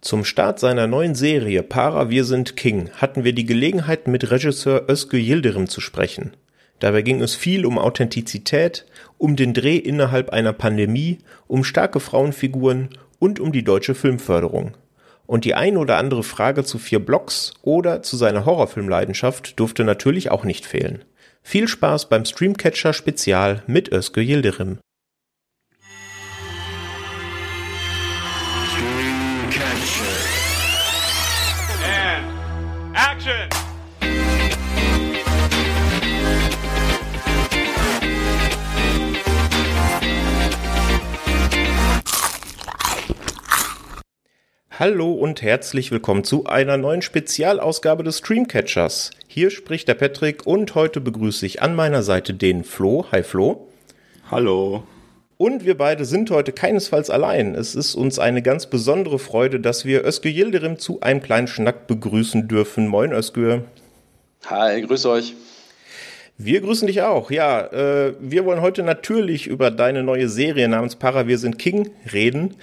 Zum Start seiner neuen Serie Para Wir sind King hatten wir die Gelegenheit, mit Regisseur Özgür Yildirim zu sprechen. Dabei ging es viel um Authentizität, um den Dreh innerhalb einer Pandemie, um starke Frauenfiguren und um die deutsche Filmförderung. Und die ein oder andere Frage zu vier Blocks oder zu seiner Horrorfilmleidenschaft durfte natürlich auch nicht fehlen. Viel Spaß beim Streamcatcher Spezial mit Özgür Yildirim. Hallo und herzlich willkommen zu einer neuen Spezialausgabe des Streamcatchers. Hier spricht der Patrick und heute begrüße ich an meiner Seite den Flo. Hi Flo. Hallo. Und wir beide sind heute keinesfalls allein. Es ist uns eine ganz besondere Freude, dass wir Özgür Yildirim zu einem kleinen Schnack begrüßen dürfen. Moin Özgür. Hi, grüße euch. Wir grüßen dich auch. Ja, äh, wir wollen heute natürlich über deine neue Serie namens Para Wir sind King reden.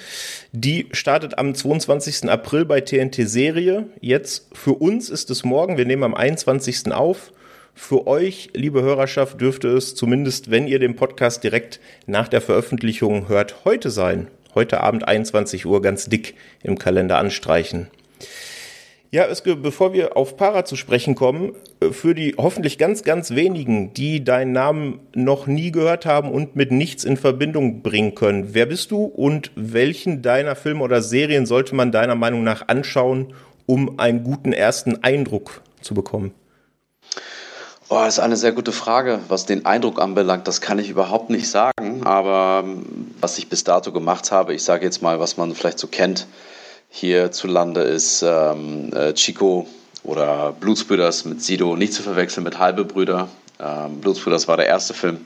Die startet am 22. April bei TNT Serie. Jetzt für uns ist es morgen. Wir nehmen am 21. auf. Für euch, liebe Hörerschaft, dürfte es zumindest, wenn ihr den Podcast direkt nach der Veröffentlichung hört, heute sein. Heute Abend 21 Uhr ganz dick im Kalender anstreichen. Ja, Özge, bevor wir auf Para zu sprechen kommen, äh, für die hoffentlich ganz, ganz wenigen, die deinen Namen noch nie gehört haben und mit nichts in Verbindung bringen können, wer bist du und welchen deiner Filme oder Serien sollte man deiner Meinung nach anschauen, um einen guten ersten Eindruck zu bekommen? Oh, das ist eine sehr gute Frage. Was den Eindruck anbelangt, das kann ich überhaupt nicht sagen. Aber ähm, was ich bis dato gemacht habe, ich sage jetzt mal, was man vielleicht so kennt, hierzulande ist ähm, äh, Chico oder Blutsbrüders mit Sido nicht zu verwechseln mit Halbe Brüder. Ähm, Blutsbrüders war der erste Film.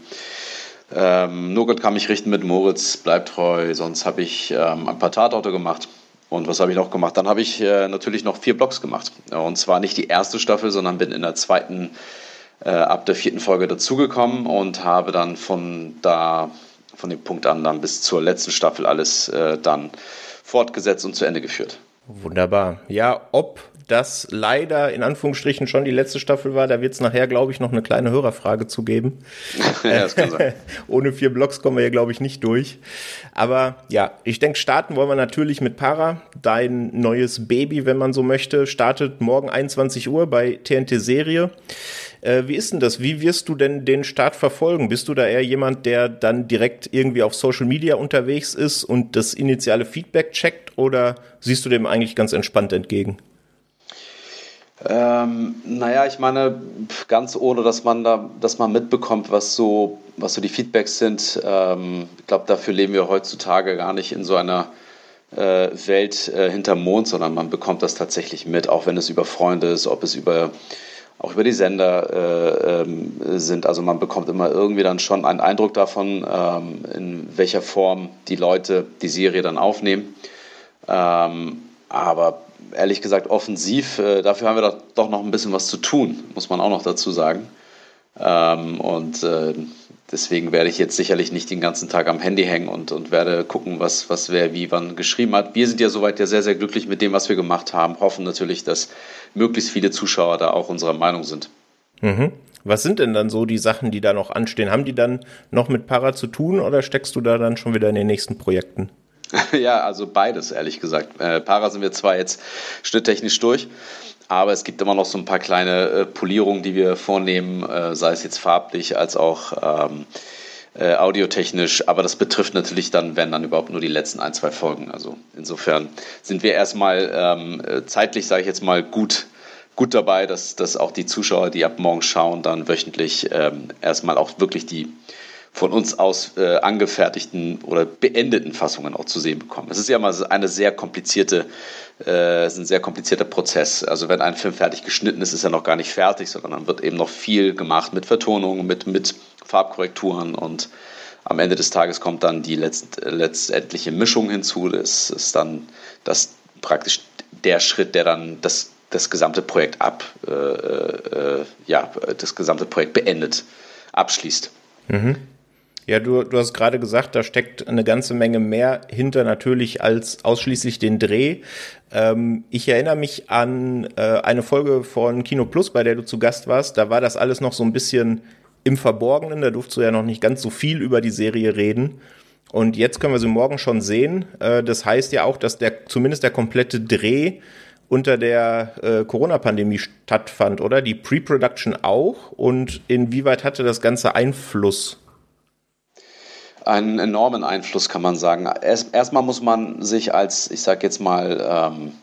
Ähm, Nur Gott kann mich richten mit Moritz, bleibt treu. Sonst habe ich ähm, ein paar Tatorte gemacht. Und was habe ich noch gemacht? Dann habe ich äh, natürlich noch vier Blogs gemacht. Und zwar nicht die erste Staffel, sondern bin in der zweiten, äh, ab der vierten Folge dazugekommen und habe dann von da, von dem Punkt an dann bis zur letzten Staffel alles äh, dann fortgesetzt und zu Ende geführt. Wunderbar. Ja, ob das leider in Anführungsstrichen schon die letzte Staffel war, da wird es nachher, glaube ich, noch eine kleine Hörerfrage zu geben. ja, das kann sein. Ohne vier Blogs kommen wir hier, glaube ich, nicht durch. Aber ja, ich denke, starten wollen wir natürlich mit Para. Dein neues Baby, wenn man so möchte, startet morgen 21 Uhr bei TNT Serie. Äh, wie ist denn das? Wie wirst du denn den Start verfolgen? Bist du da eher jemand, der dann direkt irgendwie auf Social Media unterwegs ist und das initiale Feedback checkt oder siehst du dem eigentlich ganz entspannt entgegen? Ähm, naja, ich meine, ganz ohne, dass man da, dass man mitbekommt, was so, was so die Feedbacks sind. Ähm, ich glaube, dafür leben wir heutzutage gar nicht in so einer äh, Welt äh, hinterm Mond, sondern man bekommt das tatsächlich mit, auch wenn es über Freunde ist, ob es über auch über die Sender äh, ähm, sind. Also man bekommt immer irgendwie dann schon einen Eindruck davon, ähm, in welcher Form die Leute die Serie dann aufnehmen. Ähm, aber ehrlich gesagt, offensiv, äh, dafür haben wir doch, doch, noch ein bisschen was zu tun, muss man auch noch dazu sagen. Ähm, und äh, deswegen werde ich jetzt sicherlich nicht den ganzen Tag am Handy hängen und, und werde gucken, was, was wer wie wann geschrieben hat. Wir sind ja soweit ja sehr, sehr glücklich mit dem, was wir gemacht haben. Hoffen natürlich, dass möglichst viele Zuschauer da auch unserer Meinung sind. Mhm. Was sind denn dann so die Sachen, die da noch anstehen? Haben die dann noch mit Para zu tun oder steckst du da dann schon wieder in den nächsten Projekten? ja, also beides, ehrlich gesagt. Äh, Para sind wir zwar jetzt schnitttechnisch durch, aber es gibt immer noch so ein paar kleine äh, Polierungen, die wir vornehmen, äh, sei es jetzt farblich als auch ähm, äh, audiotechnisch. Aber das betrifft natürlich dann, wenn dann überhaupt nur die letzten ein, zwei Folgen. Also insofern sind wir erstmal ähm, äh, zeitlich, sage ich jetzt mal, gut gut dabei, dass, dass auch die Zuschauer, die ab morgen schauen, dann wöchentlich ähm, erstmal auch wirklich die von uns aus äh, angefertigten oder beendeten Fassungen auch zu sehen bekommen. Es ist ja mal eine sehr komplizierte, äh, ist ein sehr komplizierter Prozess. Also wenn ein Film fertig geschnitten ist, ist er noch gar nicht fertig, sondern dann wird eben noch viel gemacht mit Vertonungen, mit, mit Farbkorrekturen und am Ende des Tages kommt dann die letzt, letztendliche Mischung hinzu. Das ist dann das praktisch der Schritt, der dann das, das gesamte Projekt ab, äh, äh, ja, das gesamte Projekt beendet, abschließt. Mhm. Ja, du, du hast gerade gesagt, da steckt eine ganze Menge mehr hinter natürlich als ausschließlich den Dreh. Ähm, ich erinnere mich an äh, eine Folge von Kino Plus, bei der du zu Gast warst. Da war das alles noch so ein bisschen im Verborgenen. Da durfst du ja noch nicht ganz so viel über die Serie reden. Und jetzt können wir sie morgen schon sehen. Äh, das heißt ja auch, dass der zumindest der komplette Dreh unter der äh, Corona-Pandemie stattfand, oder? Die Pre-Production auch? Und inwieweit hatte das Ganze Einfluss? Einen enormen Einfluss kann man sagen. Erst, erstmal muss man sich als, ich sag jetzt mal, ähm,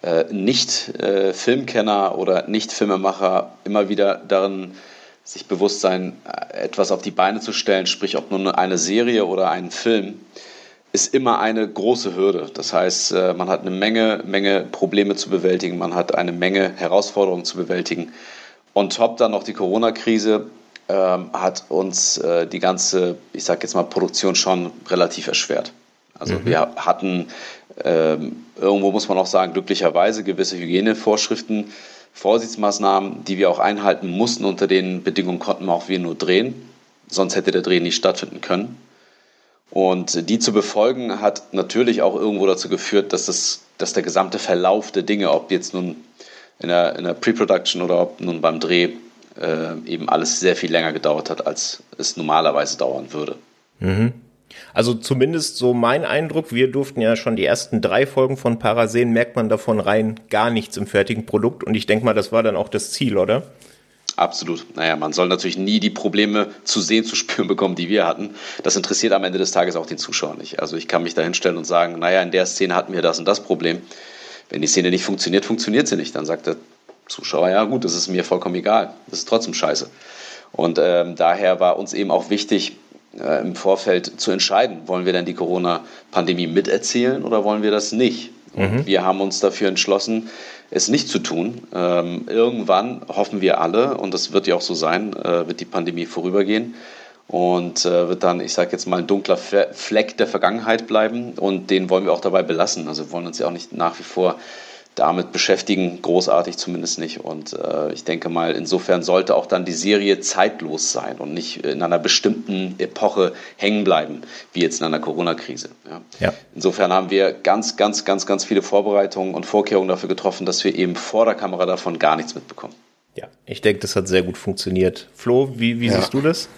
äh, nicht äh, oder nicht Filmemacher immer wieder darin sich bewusst sein, äh, etwas auf die Beine zu stellen, sprich ob nun eine Serie oder ein Film, ist immer eine große Hürde. Das heißt, äh, man hat eine Menge, Menge Probleme zu bewältigen, man hat eine Menge Herausforderungen zu bewältigen. Und top dann noch die Corona-Krise ähm, hat uns äh, die ganze, ich sage jetzt mal, Produktion schon relativ erschwert. Also mhm. wir hatten ähm, irgendwo muss man auch sagen, glücklicherweise gewisse Hygienevorschriften, Vorsichtsmaßnahmen, die wir auch einhalten mussten. Unter den Bedingungen konnten wir auch wir nur drehen. Sonst hätte der Dreh nicht stattfinden können. Und die zu befolgen hat natürlich auch irgendwo dazu geführt, dass, das, dass der gesamte Verlauf der Dinge, ob jetzt nun in der, in der Pre-Production oder ob nun beim Dreh, äh, eben alles sehr viel länger gedauert hat, als es normalerweise dauern würde. Mhm. Also zumindest so mein Eindruck, wir durften ja schon die ersten drei Folgen von Para sehen, merkt man davon rein gar nichts im fertigen Produkt und ich denke mal, das war dann auch das Ziel, oder? Absolut. Naja, man soll natürlich nie die Probleme zu sehen, zu spüren bekommen, die wir hatten. Das interessiert am Ende des Tages auch den Zuschauer nicht. Also ich kann mich da hinstellen und sagen, naja, in der Szene hatten wir das und das Problem. Wenn die Szene nicht funktioniert, funktioniert sie nicht. Dann sagt der Zuschauer, ja gut, das ist mir vollkommen egal. Das ist trotzdem scheiße. Und ähm, daher war uns eben auch wichtig, äh, im Vorfeld zu entscheiden, wollen wir denn die Corona-Pandemie miterzählen oder wollen wir das nicht? Mhm. Wir haben uns dafür entschlossen, es nicht zu tun. Ähm, irgendwann hoffen wir alle, und das wird ja auch so sein, äh, wird die Pandemie vorübergehen und äh, wird dann, ich sage jetzt mal, ein dunkler Fleck der Vergangenheit bleiben und den wollen wir auch dabei belassen. Also wir wollen uns ja auch nicht nach wie vor damit beschäftigen, großartig zumindest nicht. Und äh, ich denke mal, insofern sollte auch dann die Serie zeitlos sein und nicht in einer bestimmten Epoche hängen bleiben, wie jetzt in einer Corona-Krise. Ja. ja. Insofern haben wir ganz, ganz, ganz, ganz viele Vorbereitungen und Vorkehrungen dafür getroffen, dass wir eben vor der Kamera davon gar nichts mitbekommen. Ja, ich denke, das hat sehr gut funktioniert. Flo, wie, wie ja. siehst du das?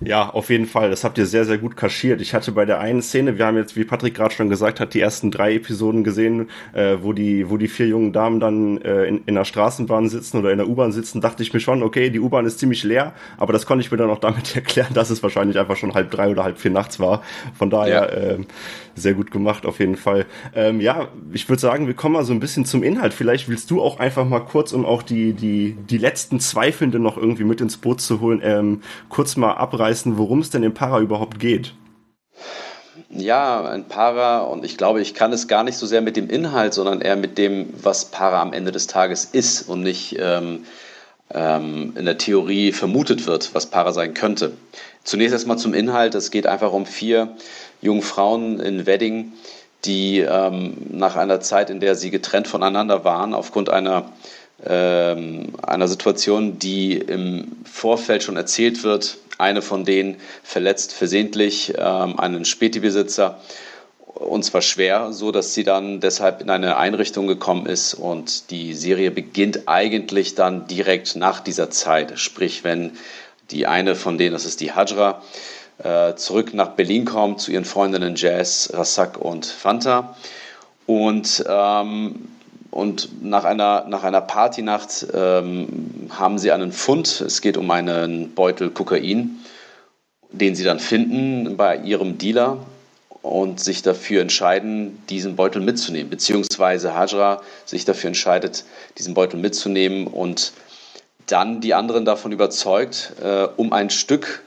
Ja, auf jeden Fall. Das habt ihr sehr, sehr gut kaschiert. Ich hatte bei der einen Szene, wir haben jetzt, wie Patrick gerade schon gesagt hat, die ersten drei Episoden gesehen, äh, wo die, wo die vier jungen Damen dann äh, in, in der Straßenbahn sitzen oder in der U-Bahn sitzen, dachte ich mir schon, okay, die U-Bahn ist ziemlich leer, aber das konnte ich mir dann auch damit erklären, dass es wahrscheinlich einfach schon halb drei oder halb vier nachts war. Von daher ja. äh, sehr gut gemacht, auf jeden Fall. Ähm, ja, ich würde sagen, wir kommen mal so ein bisschen zum Inhalt. Vielleicht willst du auch einfach mal kurz, um auch die, die, die letzten Zweifelnde noch irgendwie mit ins Boot zu holen, ähm, kurz mal abreißen, worum es denn im Para überhaupt geht. Ja, ein Para, und ich glaube, ich kann es gar nicht so sehr mit dem Inhalt, sondern eher mit dem, was Para am Ende des Tages ist und nicht ähm, ähm, in der Theorie vermutet wird, was Para sein könnte. Zunächst erstmal zum Inhalt. Es geht einfach um vier jungen Frauen in Wedding, die ähm, nach einer Zeit, in der sie getrennt voneinander waren, aufgrund einer, ähm, einer Situation, die im Vorfeld schon erzählt wird, eine von denen verletzt versehentlich ähm, einen Späti-Besitzer und zwar schwer, so dass sie dann deshalb in eine Einrichtung gekommen ist und die Serie beginnt eigentlich dann direkt nach dieser Zeit, sprich wenn die eine von denen, das ist die Hajra, zurück nach Berlin kommt zu ihren Freundinnen Jazz, Rassak und Fanta. Und, ähm, und nach einer, nach einer Partynacht ähm, haben sie einen Fund. Es geht um einen Beutel Kokain, den sie dann finden bei ihrem Dealer und sich dafür entscheiden, diesen Beutel mitzunehmen, beziehungsweise Hajra sich dafür entscheidet, diesen Beutel mitzunehmen und dann die anderen davon überzeugt, äh, um ein Stück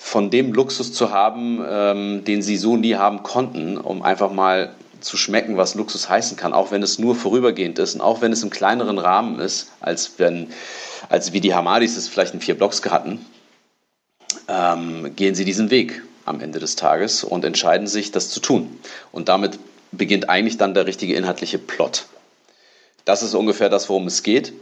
von dem Luxus zu haben, ähm, den sie so nie haben konnten, um einfach mal zu schmecken, was Luxus heißen kann, auch wenn es nur vorübergehend ist und auch wenn es im kleineren Rahmen ist, als wenn, als wie die Hamadis es vielleicht in vier Blocks hatten, ähm, gehen sie diesen Weg am Ende des Tages und entscheiden sich, das zu tun. Und damit beginnt eigentlich dann der richtige inhaltliche Plot. Das ist ungefähr das, worum es geht.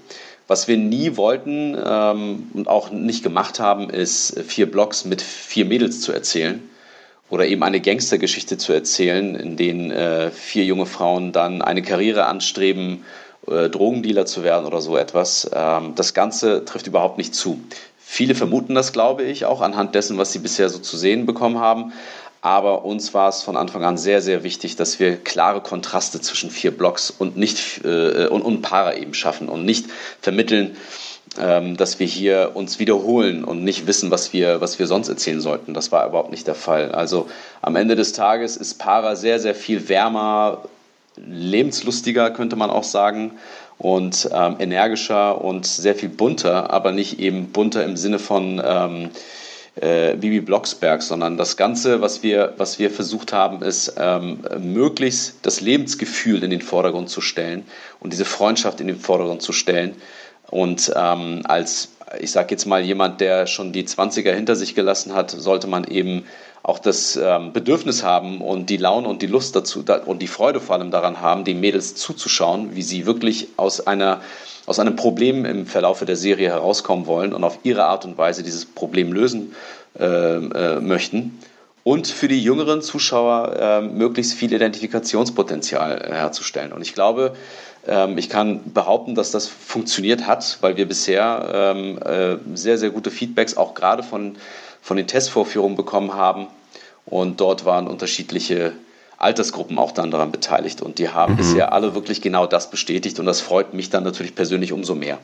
Was wir nie wollten ähm, und auch nicht gemacht haben, ist vier Blogs mit vier Mädels zu erzählen oder eben eine Gangstergeschichte zu erzählen, in denen äh, vier junge Frauen dann eine Karriere anstreben, äh, Drogendealer zu werden oder so etwas. Ähm, das Ganze trifft überhaupt nicht zu. Viele vermuten das, glaube ich, auch anhand dessen, was sie bisher so zu sehen bekommen haben. Aber uns war es von Anfang an sehr, sehr wichtig, dass wir klare Kontraste zwischen vier Blocks und nicht äh, und, und Para eben schaffen und nicht vermitteln, ähm, dass wir hier uns wiederholen und nicht wissen, was wir, was wir sonst erzählen sollten. Das war überhaupt nicht der Fall. Also am Ende des Tages ist Para sehr, sehr viel wärmer, lebenslustiger, könnte man auch sagen, und ähm, energischer und sehr viel bunter, aber nicht eben bunter im Sinne von ähm, äh, Bibi Blocksberg, sondern das Ganze, was wir, was wir versucht haben, ist ähm, möglichst das Lebensgefühl in den Vordergrund zu stellen und diese Freundschaft in den Vordergrund zu stellen. Und ähm, als, ich sage jetzt mal, jemand, der schon die 20er hinter sich gelassen hat, sollte man eben auch das ähm, Bedürfnis haben und die Laune und die Lust dazu da, und die Freude vor allem daran haben, den Mädels zuzuschauen, wie sie wirklich aus einer aus einem Problem im Verlaufe der Serie herauskommen wollen und auf ihre Art und Weise dieses Problem lösen äh, äh, möchten. Und für die jüngeren Zuschauer äh, möglichst viel Identifikationspotenzial äh, herzustellen. Und ich glaube, ähm, ich kann behaupten, dass das funktioniert hat, weil wir bisher ähm, äh, sehr, sehr gute Feedbacks auch gerade von, von den Testvorführungen bekommen haben. Und dort waren unterschiedliche Altersgruppen auch dann daran beteiligt. Und die haben mhm. bisher alle wirklich genau das bestätigt. Und das freut mich dann natürlich persönlich umso mehr.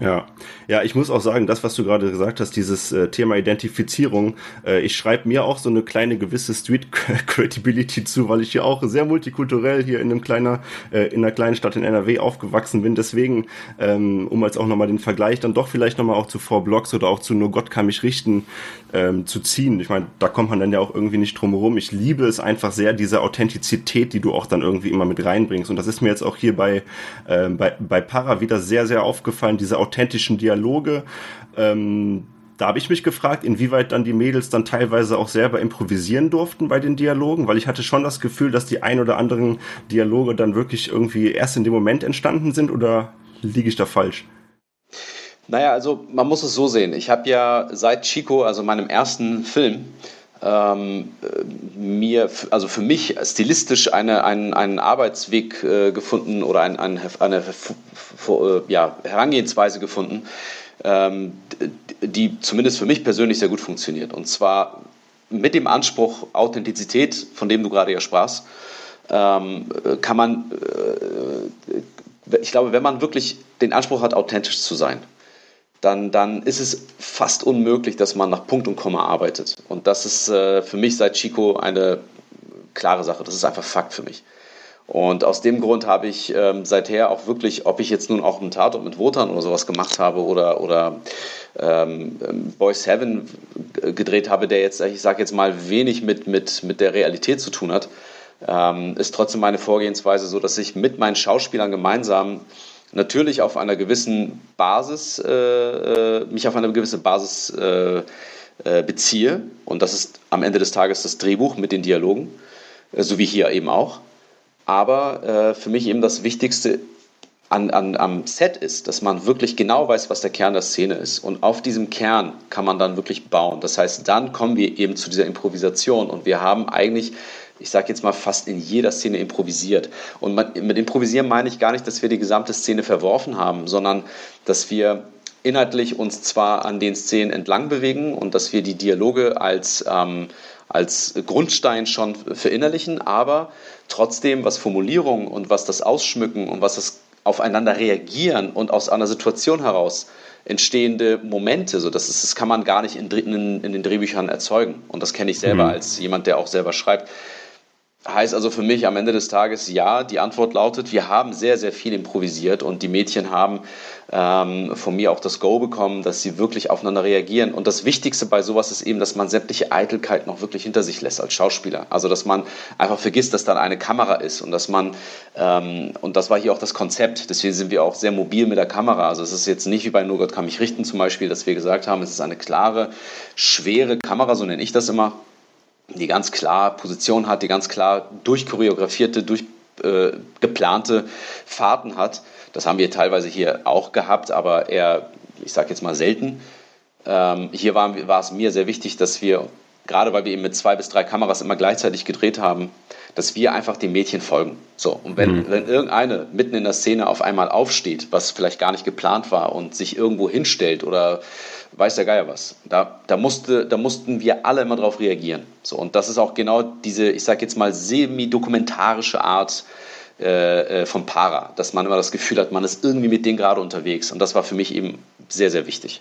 Ja, ja, ich muss auch sagen, das, was du gerade gesagt hast, dieses äh, Thema Identifizierung, äh, ich schreibe mir auch so eine kleine gewisse Street Credibility zu, weil ich ja auch sehr multikulturell hier in einem kleiner, äh, in einer kleinen Stadt in NRW aufgewachsen bin. Deswegen, ähm, um jetzt auch nochmal den Vergleich dann doch vielleicht nochmal auch zu Four Blocks oder auch zu Nur Gott kann mich richten ähm, zu ziehen. Ich meine, da kommt man dann ja auch irgendwie nicht drum herum. Ich liebe es einfach sehr, diese Authentizität, die du auch dann irgendwie immer mit reinbringst. Und das ist mir jetzt auch hier bei, äh, bei, bei Para wieder sehr, sehr aufgefallen, diese authentischen Dialoge. Ähm, da habe ich mich gefragt, inwieweit dann die Mädels dann teilweise auch selber improvisieren durften bei den Dialogen, weil ich hatte schon das Gefühl, dass die ein oder anderen Dialoge dann wirklich irgendwie erst in dem Moment entstanden sind oder liege ich da falsch? Naja, also man muss es so sehen. Ich habe ja seit Chico, also meinem ersten Film, ähm, mir, also für mich stilistisch eine, einen, einen Arbeitsweg äh, gefunden oder ein, ein, eine äh, ja, Herangehensweise gefunden, ähm, die zumindest für mich persönlich sehr gut funktioniert. Und zwar mit dem Anspruch Authentizität, von dem du gerade ja sprachst, ähm, kann man, äh, ich glaube, wenn man wirklich den Anspruch hat, authentisch zu sein, dann, dann ist es fast unmöglich, dass man nach Punkt und Komma arbeitet. Und das ist äh, für mich seit Chico eine klare Sache. Das ist einfach Fakt für mich. Und aus dem Grund habe ich ähm, seither auch wirklich, ob ich jetzt nun auch einen Tatort mit Wotan oder sowas gemacht habe oder, oder ähm, Boys Heaven gedreht habe, der jetzt, ich sage jetzt mal, wenig mit, mit, mit der Realität zu tun hat, ähm, ist trotzdem meine Vorgehensweise so, dass ich mit meinen Schauspielern gemeinsam natürlich auf einer gewissen Basis, äh, äh, mich auf eine gewisse Basis äh, äh, beziehe. Und das ist am Ende des Tages das Drehbuch mit den Dialogen, äh, so wie hier eben auch. Aber für mich eben das Wichtigste an, an, am Set ist, dass man wirklich genau weiß, was der Kern der Szene ist. Und auf diesem Kern kann man dann wirklich bauen. Das heißt, dann kommen wir eben zu dieser Improvisation. Und wir haben eigentlich ich sage jetzt mal, fast in jeder Szene improvisiert. Und mit Improvisieren meine ich gar nicht, dass wir die gesamte Szene verworfen haben, sondern dass wir inhaltlich uns zwar an den Szenen entlang bewegen und dass wir die Dialoge als, ähm, als Grundstein schon verinnerlichen, aber trotzdem, was Formulierung und was das Ausschmücken und was das Aufeinander reagieren und aus einer Situation heraus entstehende Momente, so das, ist, das kann man gar nicht in, in, in den Drehbüchern erzeugen. Und das kenne ich selber mhm. als jemand, der auch selber schreibt. Heißt also für mich am Ende des Tages ja. Die Antwort lautet, wir haben sehr, sehr viel improvisiert und die Mädchen haben ähm, von mir auch das Go bekommen, dass sie wirklich aufeinander reagieren. Und das Wichtigste bei sowas ist eben, dass man sämtliche Eitelkeit noch wirklich hinter sich lässt als Schauspieler. Also dass man einfach vergisst, dass dann eine Kamera ist und dass man, ähm, und das war hier auch das Konzept, deswegen sind wir auch sehr mobil mit der Kamera. Also es ist jetzt nicht wie bei Nur Gott kann mich richten zum Beispiel, dass wir gesagt haben, es ist eine klare, schwere Kamera, so nenne ich das immer die ganz klar Position hat, die ganz klar durchchoreografierte, durch äh, geplante Fahrten hat. Das haben wir teilweise hier auch gehabt, aber eher, ich sage jetzt mal selten. Ähm, hier war, war es mir sehr wichtig, dass wir, gerade weil wir eben mit zwei bis drei Kameras immer gleichzeitig gedreht haben, dass wir einfach dem Mädchen folgen. So, und wenn, mhm. wenn irgendeine mitten in der Szene auf einmal aufsteht, was vielleicht gar nicht geplant war und sich irgendwo hinstellt oder weiß der Geier was, da, da, musste, da mussten wir alle immer drauf reagieren. So, und das ist auch genau diese, ich sag jetzt mal, semi-dokumentarische Art äh, äh, von Para, dass man immer das Gefühl hat, man ist irgendwie mit denen gerade unterwegs. Und das war für mich eben sehr, sehr wichtig.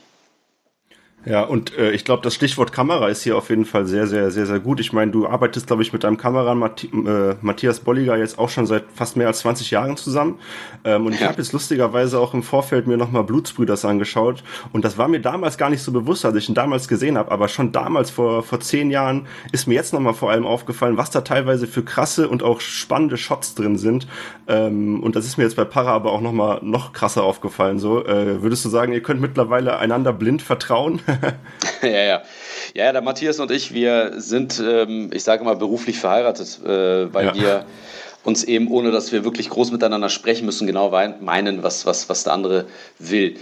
Ja, und äh, ich glaube, das Stichwort Kamera ist hier auf jeden Fall sehr, sehr, sehr, sehr gut. Ich meine, du arbeitest, glaube ich, mit deinem Kameramann Mathi äh, Matthias Bolliger jetzt auch schon seit fast mehr als 20 Jahren zusammen. Ähm, und ja. ich habe jetzt lustigerweise auch im Vorfeld mir nochmal Blutsbrüders angeschaut. Und das war mir damals gar nicht so bewusst, als ich ihn damals gesehen habe. Aber schon damals, vor, vor zehn Jahren, ist mir jetzt nochmal vor allem aufgefallen, was da teilweise für krasse und auch spannende Shots drin sind. Ähm, und das ist mir jetzt bei Para aber auch nochmal noch krasser aufgefallen. So, äh, würdest du sagen, ihr könnt mittlerweile einander blind vertrauen? ja, ja. Ja, der Matthias und ich, wir sind, ähm, ich sage mal, beruflich verheiratet, äh, weil ja. wir uns eben, ohne dass wir wirklich groß miteinander sprechen müssen, genau meinen, was, was, was der andere will.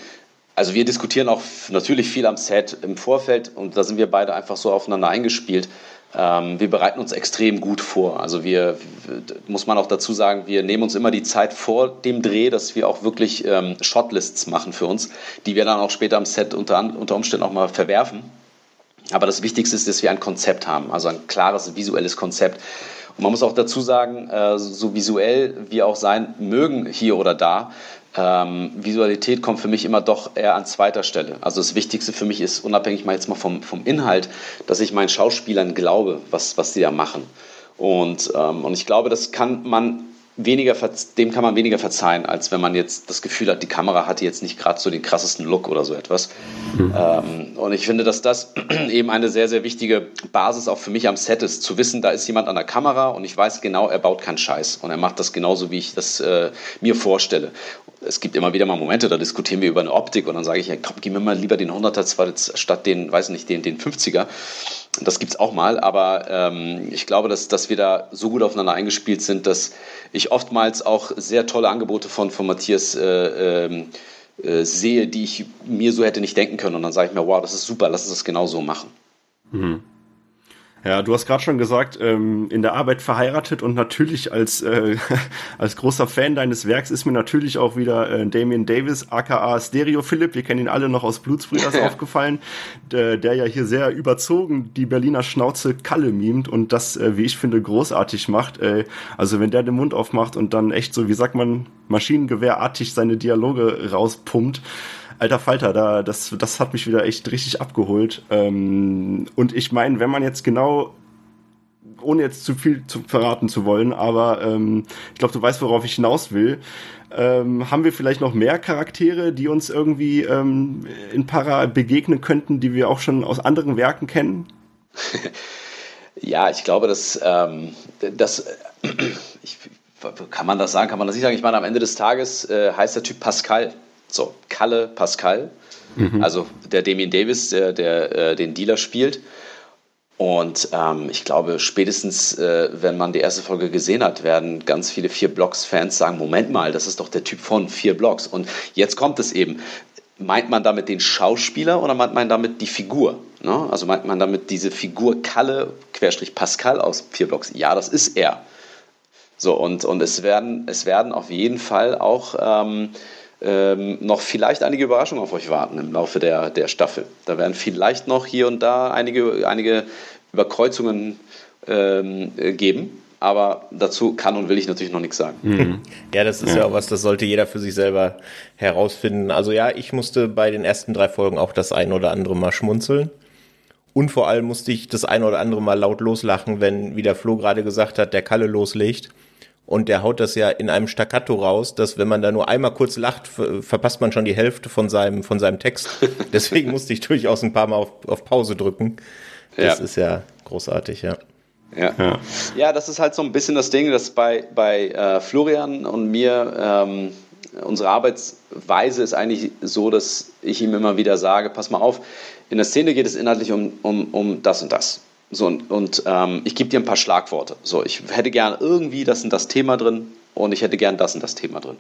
Also wir diskutieren auch natürlich viel am Set im Vorfeld und da sind wir beide einfach so aufeinander eingespielt. Ähm, wir bereiten uns extrem gut vor. Also wir, muss man auch dazu sagen, wir nehmen uns immer die Zeit vor dem Dreh, dass wir auch wirklich ähm, Shotlists machen für uns, die wir dann auch später am Set unter, unter Umständen auch mal verwerfen. Aber das Wichtigste ist, dass wir ein Konzept haben, also ein klares visuelles Konzept. Und man muss auch dazu sagen, äh, so visuell wir auch sein mögen hier oder da, ähm, Visualität kommt für mich immer doch eher an zweiter Stelle. Also das Wichtigste für mich ist, unabhängig mal jetzt mal vom, vom Inhalt, dass ich meinen Schauspielern glaube, was, was die da machen. Und, ähm, und ich glaube, das kann man weniger, dem kann man weniger verzeihen, als wenn man jetzt das Gefühl hat, die Kamera hatte jetzt nicht gerade so den krassesten Look oder so etwas. Mhm. Ähm, und ich finde, dass das eben eine sehr, sehr wichtige Basis auch für mich am Set ist, zu wissen, da ist jemand an der Kamera und ich weiß genau, er baut keinen Scheiß und er macht das genauso, wie ich das äh, mir vorstelle. Es gibt immer wieder mal Momente, da diskutieren wir über eine Optik und dann sage ich, ja, komm, gib mir mal lieber den 100er statt den, weiß nicht, den, den 50er. Das gibt es auch mal, aber ähm, ich glaube, dass, dass wir da so gut aufeinander eingespielt sind, dass ich oftmals auch sehr tolle Angebote von, von Matthias äh, ähm, äh, sehe, die ich mir so hätte nicht denken können. Und dann sage ich mir, wow, das ist super, lass uns das genau so machen. Mhm. Ja, du hast gerade schon gesagt, ähm, in der Arbeit verheiratet und natürlich als, äh, als großer Fan deines Werks ist mir natürlich auch wieder äh, Damien Davis, aka Stereo Philipp, wir kennen ihn alle noch aus Blutsbrüders aufgefallen, der, der ja hier sehr überzogen die Berliner Schnauze Kalle mimt und das, äh, wie ich finde, großartig macht. Äh, also wenn der den Mund aufmacht und dann echt so, wie sagt man, maschinengewehrartig seine Dialoge rauspumpt, alter Falter, da, das, das hat mich wieder echt richtig abgeholt. Ähm, und ich meine, wenn man jetzt genau ohne jetzt zu viel zu verraten zu wollen, aber ähm, ich glaube, du weißt, worauf ich hinaus will. Ähm, haben wir vielleicht noch mehr Charaktere, die uns irgendwie ähm, in Para begegnen könnten, die wir auch schon aus anderen Werken kennen? ja, ich glaube, dass ähm, das ich, kann man das sagen, kann man das nicht sagen. Ich meine, am Ende des Tages äh, heißt der Typ Pascal. So, Kalle Pascal, mhm. also der Damien Davis, der, der äh, den Dealer spielt. Und ähm, ich glaube, spätestens, äh, wenn man die erste Folge gesehen hat, werden ganz viele Vier Blocks-Fans sagen: Moment mal, das ist doch der Typ von Vier Blocks. Und jetzt kommt es eben. Meint man damit den Schauspieler oder meint man damit die Figur? Ne? Also meint man damit diese Figur Kalle, Querstrich Pascal aus Vier Blocks? Ja, das ist er. So, und, und es, werden, es werden auf jeden Fall auch. Ähm, ähm, noch vielleicht einige Überraschungen auf euch warten im Laufe der, der Staffel. Da werden vielleicht noch hier und da einige, einige Überkreuzungen ähm, geben. Aber dazu kann und will ich natürlich noch nichts sagen. Mhm. Ja, das ist ja. ja auch was, das sollte jeder für sich selber herausfinden. Also ja, ich musste bei den ersten drei Folgen auch das ein oder andere Mal schmunzeln. Und vor allem musste ich das ein oder andere Mal laut loslachen, wenn, wie der Flo gerade gesagt hat, der Kalle loslegt und der haut das ja in einem Staccato raus, dass wenn man da nur einmal kurz lacht, verpasst man schon die Hälfte von seinem, von seinem Text. Deswegen musste ich durchaus ein paar Mal auf, auf Pause drücken. Das ja. ist ja großartig, ja. Ja. ja. ja, das ist halt so ein bisschen das Ding, dass bei, bei äh, Florian und mir ähm, unsere Arbeitsweise ist eigentlich so, dass ich ihm immer wieder sage, pass mal auf, in der Szene geht es inhaltlich um, um, um das und das. So, und, und ähm, ich gebe dir ein paar Schlagworte. So, ich hätte gern irgendwie das und das Thema drin. und ich hätte gern das und das Thema drin.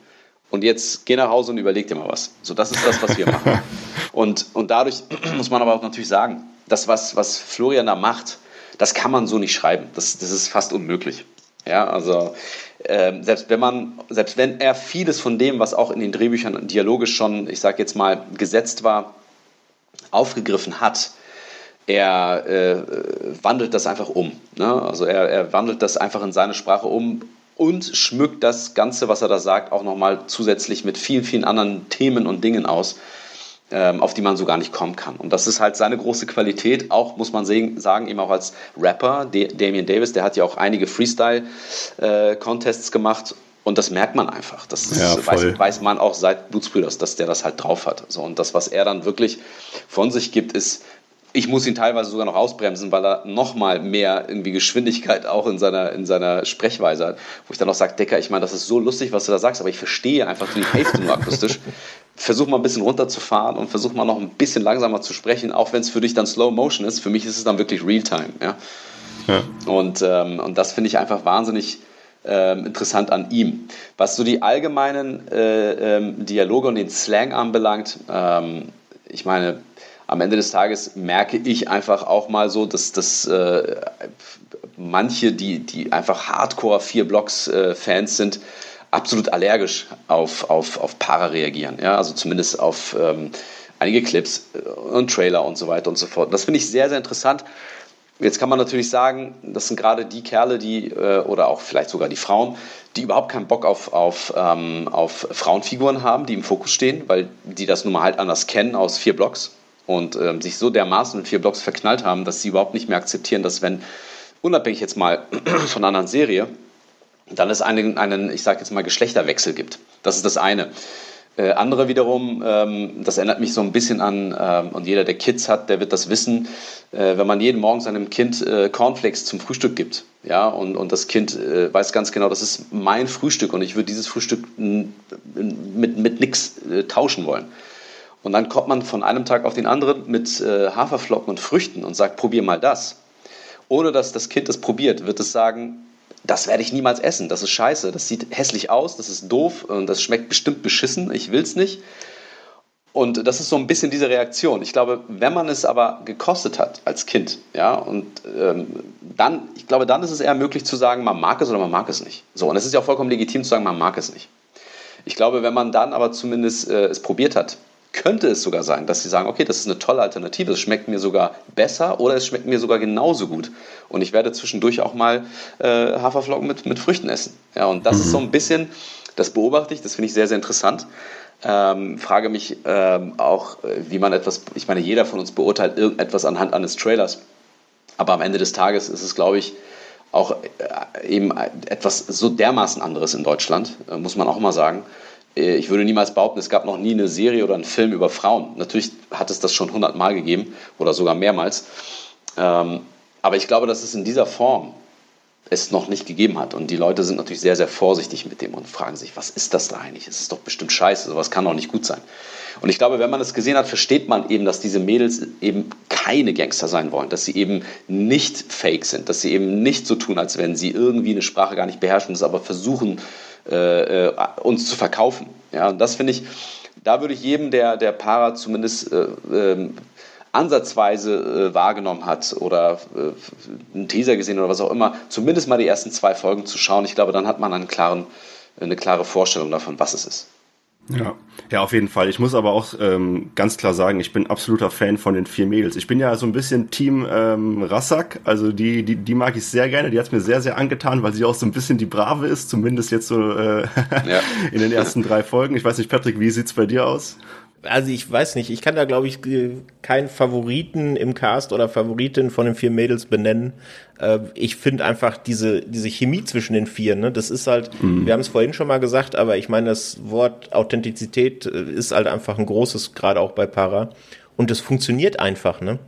Und jetzt geh nach Hause und überleg dir mal was. So, das ist das, was wir machen. Und, und dadurch muss man aber auch natürlich sagen, das, was, was Florian da macht, das kann man so nicht schreiben. Das, das ist fast unmöglich. Ja, also äh, selbst wenn man, selbst wenn er vieles von dem, was auch in den Drehbüchern dialogisch schon, ich sage jetzt mal, gesetzt war, aufgegriffen hat, er äh, wandelt das einfach um. Ne? Also er, er wandelt das einfach in seine Sprache um und schmückt das Ganze, was er da sagt, auch nochmal zusätzlich mit vielen, vielen anderen Themen und Dingen aus, ähm, auf die man so gar nicht kommen kann. Und das ist halt seine große Qualität, auch muss man sagen, eben auch als Rapper. Damien Davis, der hat ja auch einige Freestyle-Contests äh, gemacht und das merkt man einfach. Das ja, weiß, weiß, man auch seit Blutsbrüders, dass der das halt drauf hat. So, und das, was er dann wirklich von sich gibt, ist ich muss ihn teilweise sogar noch ausbremsen, weil er noch mal mehr irgendwie Geschwindigkeit auch in seiner, in seiner Sprechweise hat. Wo ich dann auch sage, Decker, ich meine, das ist so lustig, was du da sagst, aber ich verstehe einfach die Hälfte nur akustisch. Versuch mal ein bisschen runterzufahren und versuch mal noch ein bisschen langsamer zu sprechen, auch wenn es für dich dann Slow Motion ist. Für mich ist es dann wirklich Realtime. Ja? ja. Und, ähm, und das finde ich einfach wahnsinnig ähm, interessant an ihm. Was so die allgemeinen äh, ähm, Dialoge und den Slang anbelangt, ähm, ich meine, am Ende des Tages merke ich einfach auch mal so, dass, dass äh, manche, die, die einfach Hardcore vier Blocks äh, sind, absolut allergisch auf, auf, auf Para reagieren. Ja? Also zumindest auf ähm, einige Clips äh, und Trailer und so weiter und so fort. Das finde ich sehr, sehr interessant. Jetzt kann man natürlich sagen, das sind gerade die Kerle, die, äh, oder auch vielleicht sogar die Frauen, die überhaupt keinen Bock auf, auf, ähm, auf Frauenfiguren haben, die im Fokus stehen, weil die das nun mal halt anders kennen aus vier Blocks und ähm, sich so dermaßen in vier Blocks verknallt haben, dass sie überhaupt nicht mehr akzeptieren, dass wenn, unabhängig jetzt mal von einer anderen Serie, dann es einen, einen ich sage jetzt mal, Geschlechterwechsel gibt. Das ist das eine. Äh, andere wiederum, ähm, das erinnert mich so ein bisschen an, ähm, und jeder, der Kids hat, der wird das wissen, äh, wenn man jeden Morgen seinem Kind äh, Cornflakes zum Frühstück gibt, ja, und, und das Kind äh, weiß ganz genau, das ist mein Frühstück und ich würde dieses Frühstück mit, mit nichts äh, tauschen wollen. Und dann kommt man von einem Tag auf den anderen mit äh, Haferflocken und Früchten und sagt, probier mal das. Ohne dass das Kind es probiert, wird es sagen, das werde ich niemals essen, das ist scheiße, das sieht hässlich aus, das ist doof und das schmeckt bestimmt beschissen, ich will es nicht. Und das ist so ein bisschen diese Reaktion. Ich glaube, wenn man es aber gekostet hat als Kind, ja, und ähm, dann, ich glaube, dann ist es eher möglich zu sagen, man mag es oder man mag es nicht. So, und es ist ja auch vollkommen legitim zu sagen, man mag es nicht. Ich glaube, wenn man dann aber zumindest äh, es probiert hat, könnte es sogar sein, dass sie sagen, okay, das ist eine tolle Alternative, es schmeckt mir sogar besser oder es schmeckt mir sogar genauso gut. Und ich werde zwischendurch auch mal äh, Haferflocken mit, mit Früchten essen. Ja, und das mhm. ist so ein bisschen, das beobachte ich, das finde ich sehr, sehr interessant. Ähm, frage mich ähm, auch, wie man etwas, ich meine, jeder von uns beurteilt irgendetwas anhand eines Trailers. Aber am Ende des Tages ist es, glaube ich, auch äh, eben etwas so dermaßen anderes in Deutschland, äh, muss man auch mal sagen. Äh, ich würde niemals behaupten, es gab noch nie eine Serie oder einen Film über Frauen. Natürlich hat es das schon hundertmal gegeben oder sogar mehrmals. Ähm, aber ich glaube, dass es in dieser Form es noch nicht gegeben hat. Und die Leute sind natürlich sehr, sehr vorsichtig mit dem und fragen sich, was ist das da eigentlich? Es ist doch bestimmt scheiße, sowas kann doch nicht gut sein. Und ich glaube, wenn man es gesehen hat, versteht man eben, dass diese Mädels eben keine Gangster sein wollen, dass sie eben nicht fake sind, dass sie eben nicht so tun, als wenn sie irgendwie eine Sprache gar nicht beherrschen, es aber versuchen, äh, äh, uns zu verkaufen. Ja, und das finde ich, da würde ich jedem, der, der Para zumindest äh, äh, ansatzweise wahrgenommen hat oder äh, einen Teaser gesehen oder was auch immer, zumindest mal die ersten zwei Folgen zu schauen. Ich glaube, dann hat man einen klaren, eine klare Vorstellung davon, was es ist. Ja, ja, auf jeden Fall. Ich muss aber auch ähm, ganz klar sagen, ich bin absoluter Fan von den vier Mädels. Ich bin ja so ein bisschen Team ähm, Rassak, also die, die, die mag ich sehr gerne. Die hat's mir sehr, sehr angetan, weil sie auch so ein bisschen die Brave ist, zumindest jetzt so äh, ja. in den ersten drei Folgen. Ich weiß nicht, Patrick, wie sieht's bei dir aus? Also ich weiß nicht, ich kann da glaube ich keinen Favoriten im Cast oder Favoritin von den vier Mädels benennen. Äh, ich finde einfach diese, diese Chemie zwischen den vier, ne, das ist halt, mhm. wir haben es vorhin schon mal gesagt, aber ich meine, das Wort Authentizität äh, ist halt einfach ein großes, gerade auch bei Para. Und das funktioniert einfach, ne?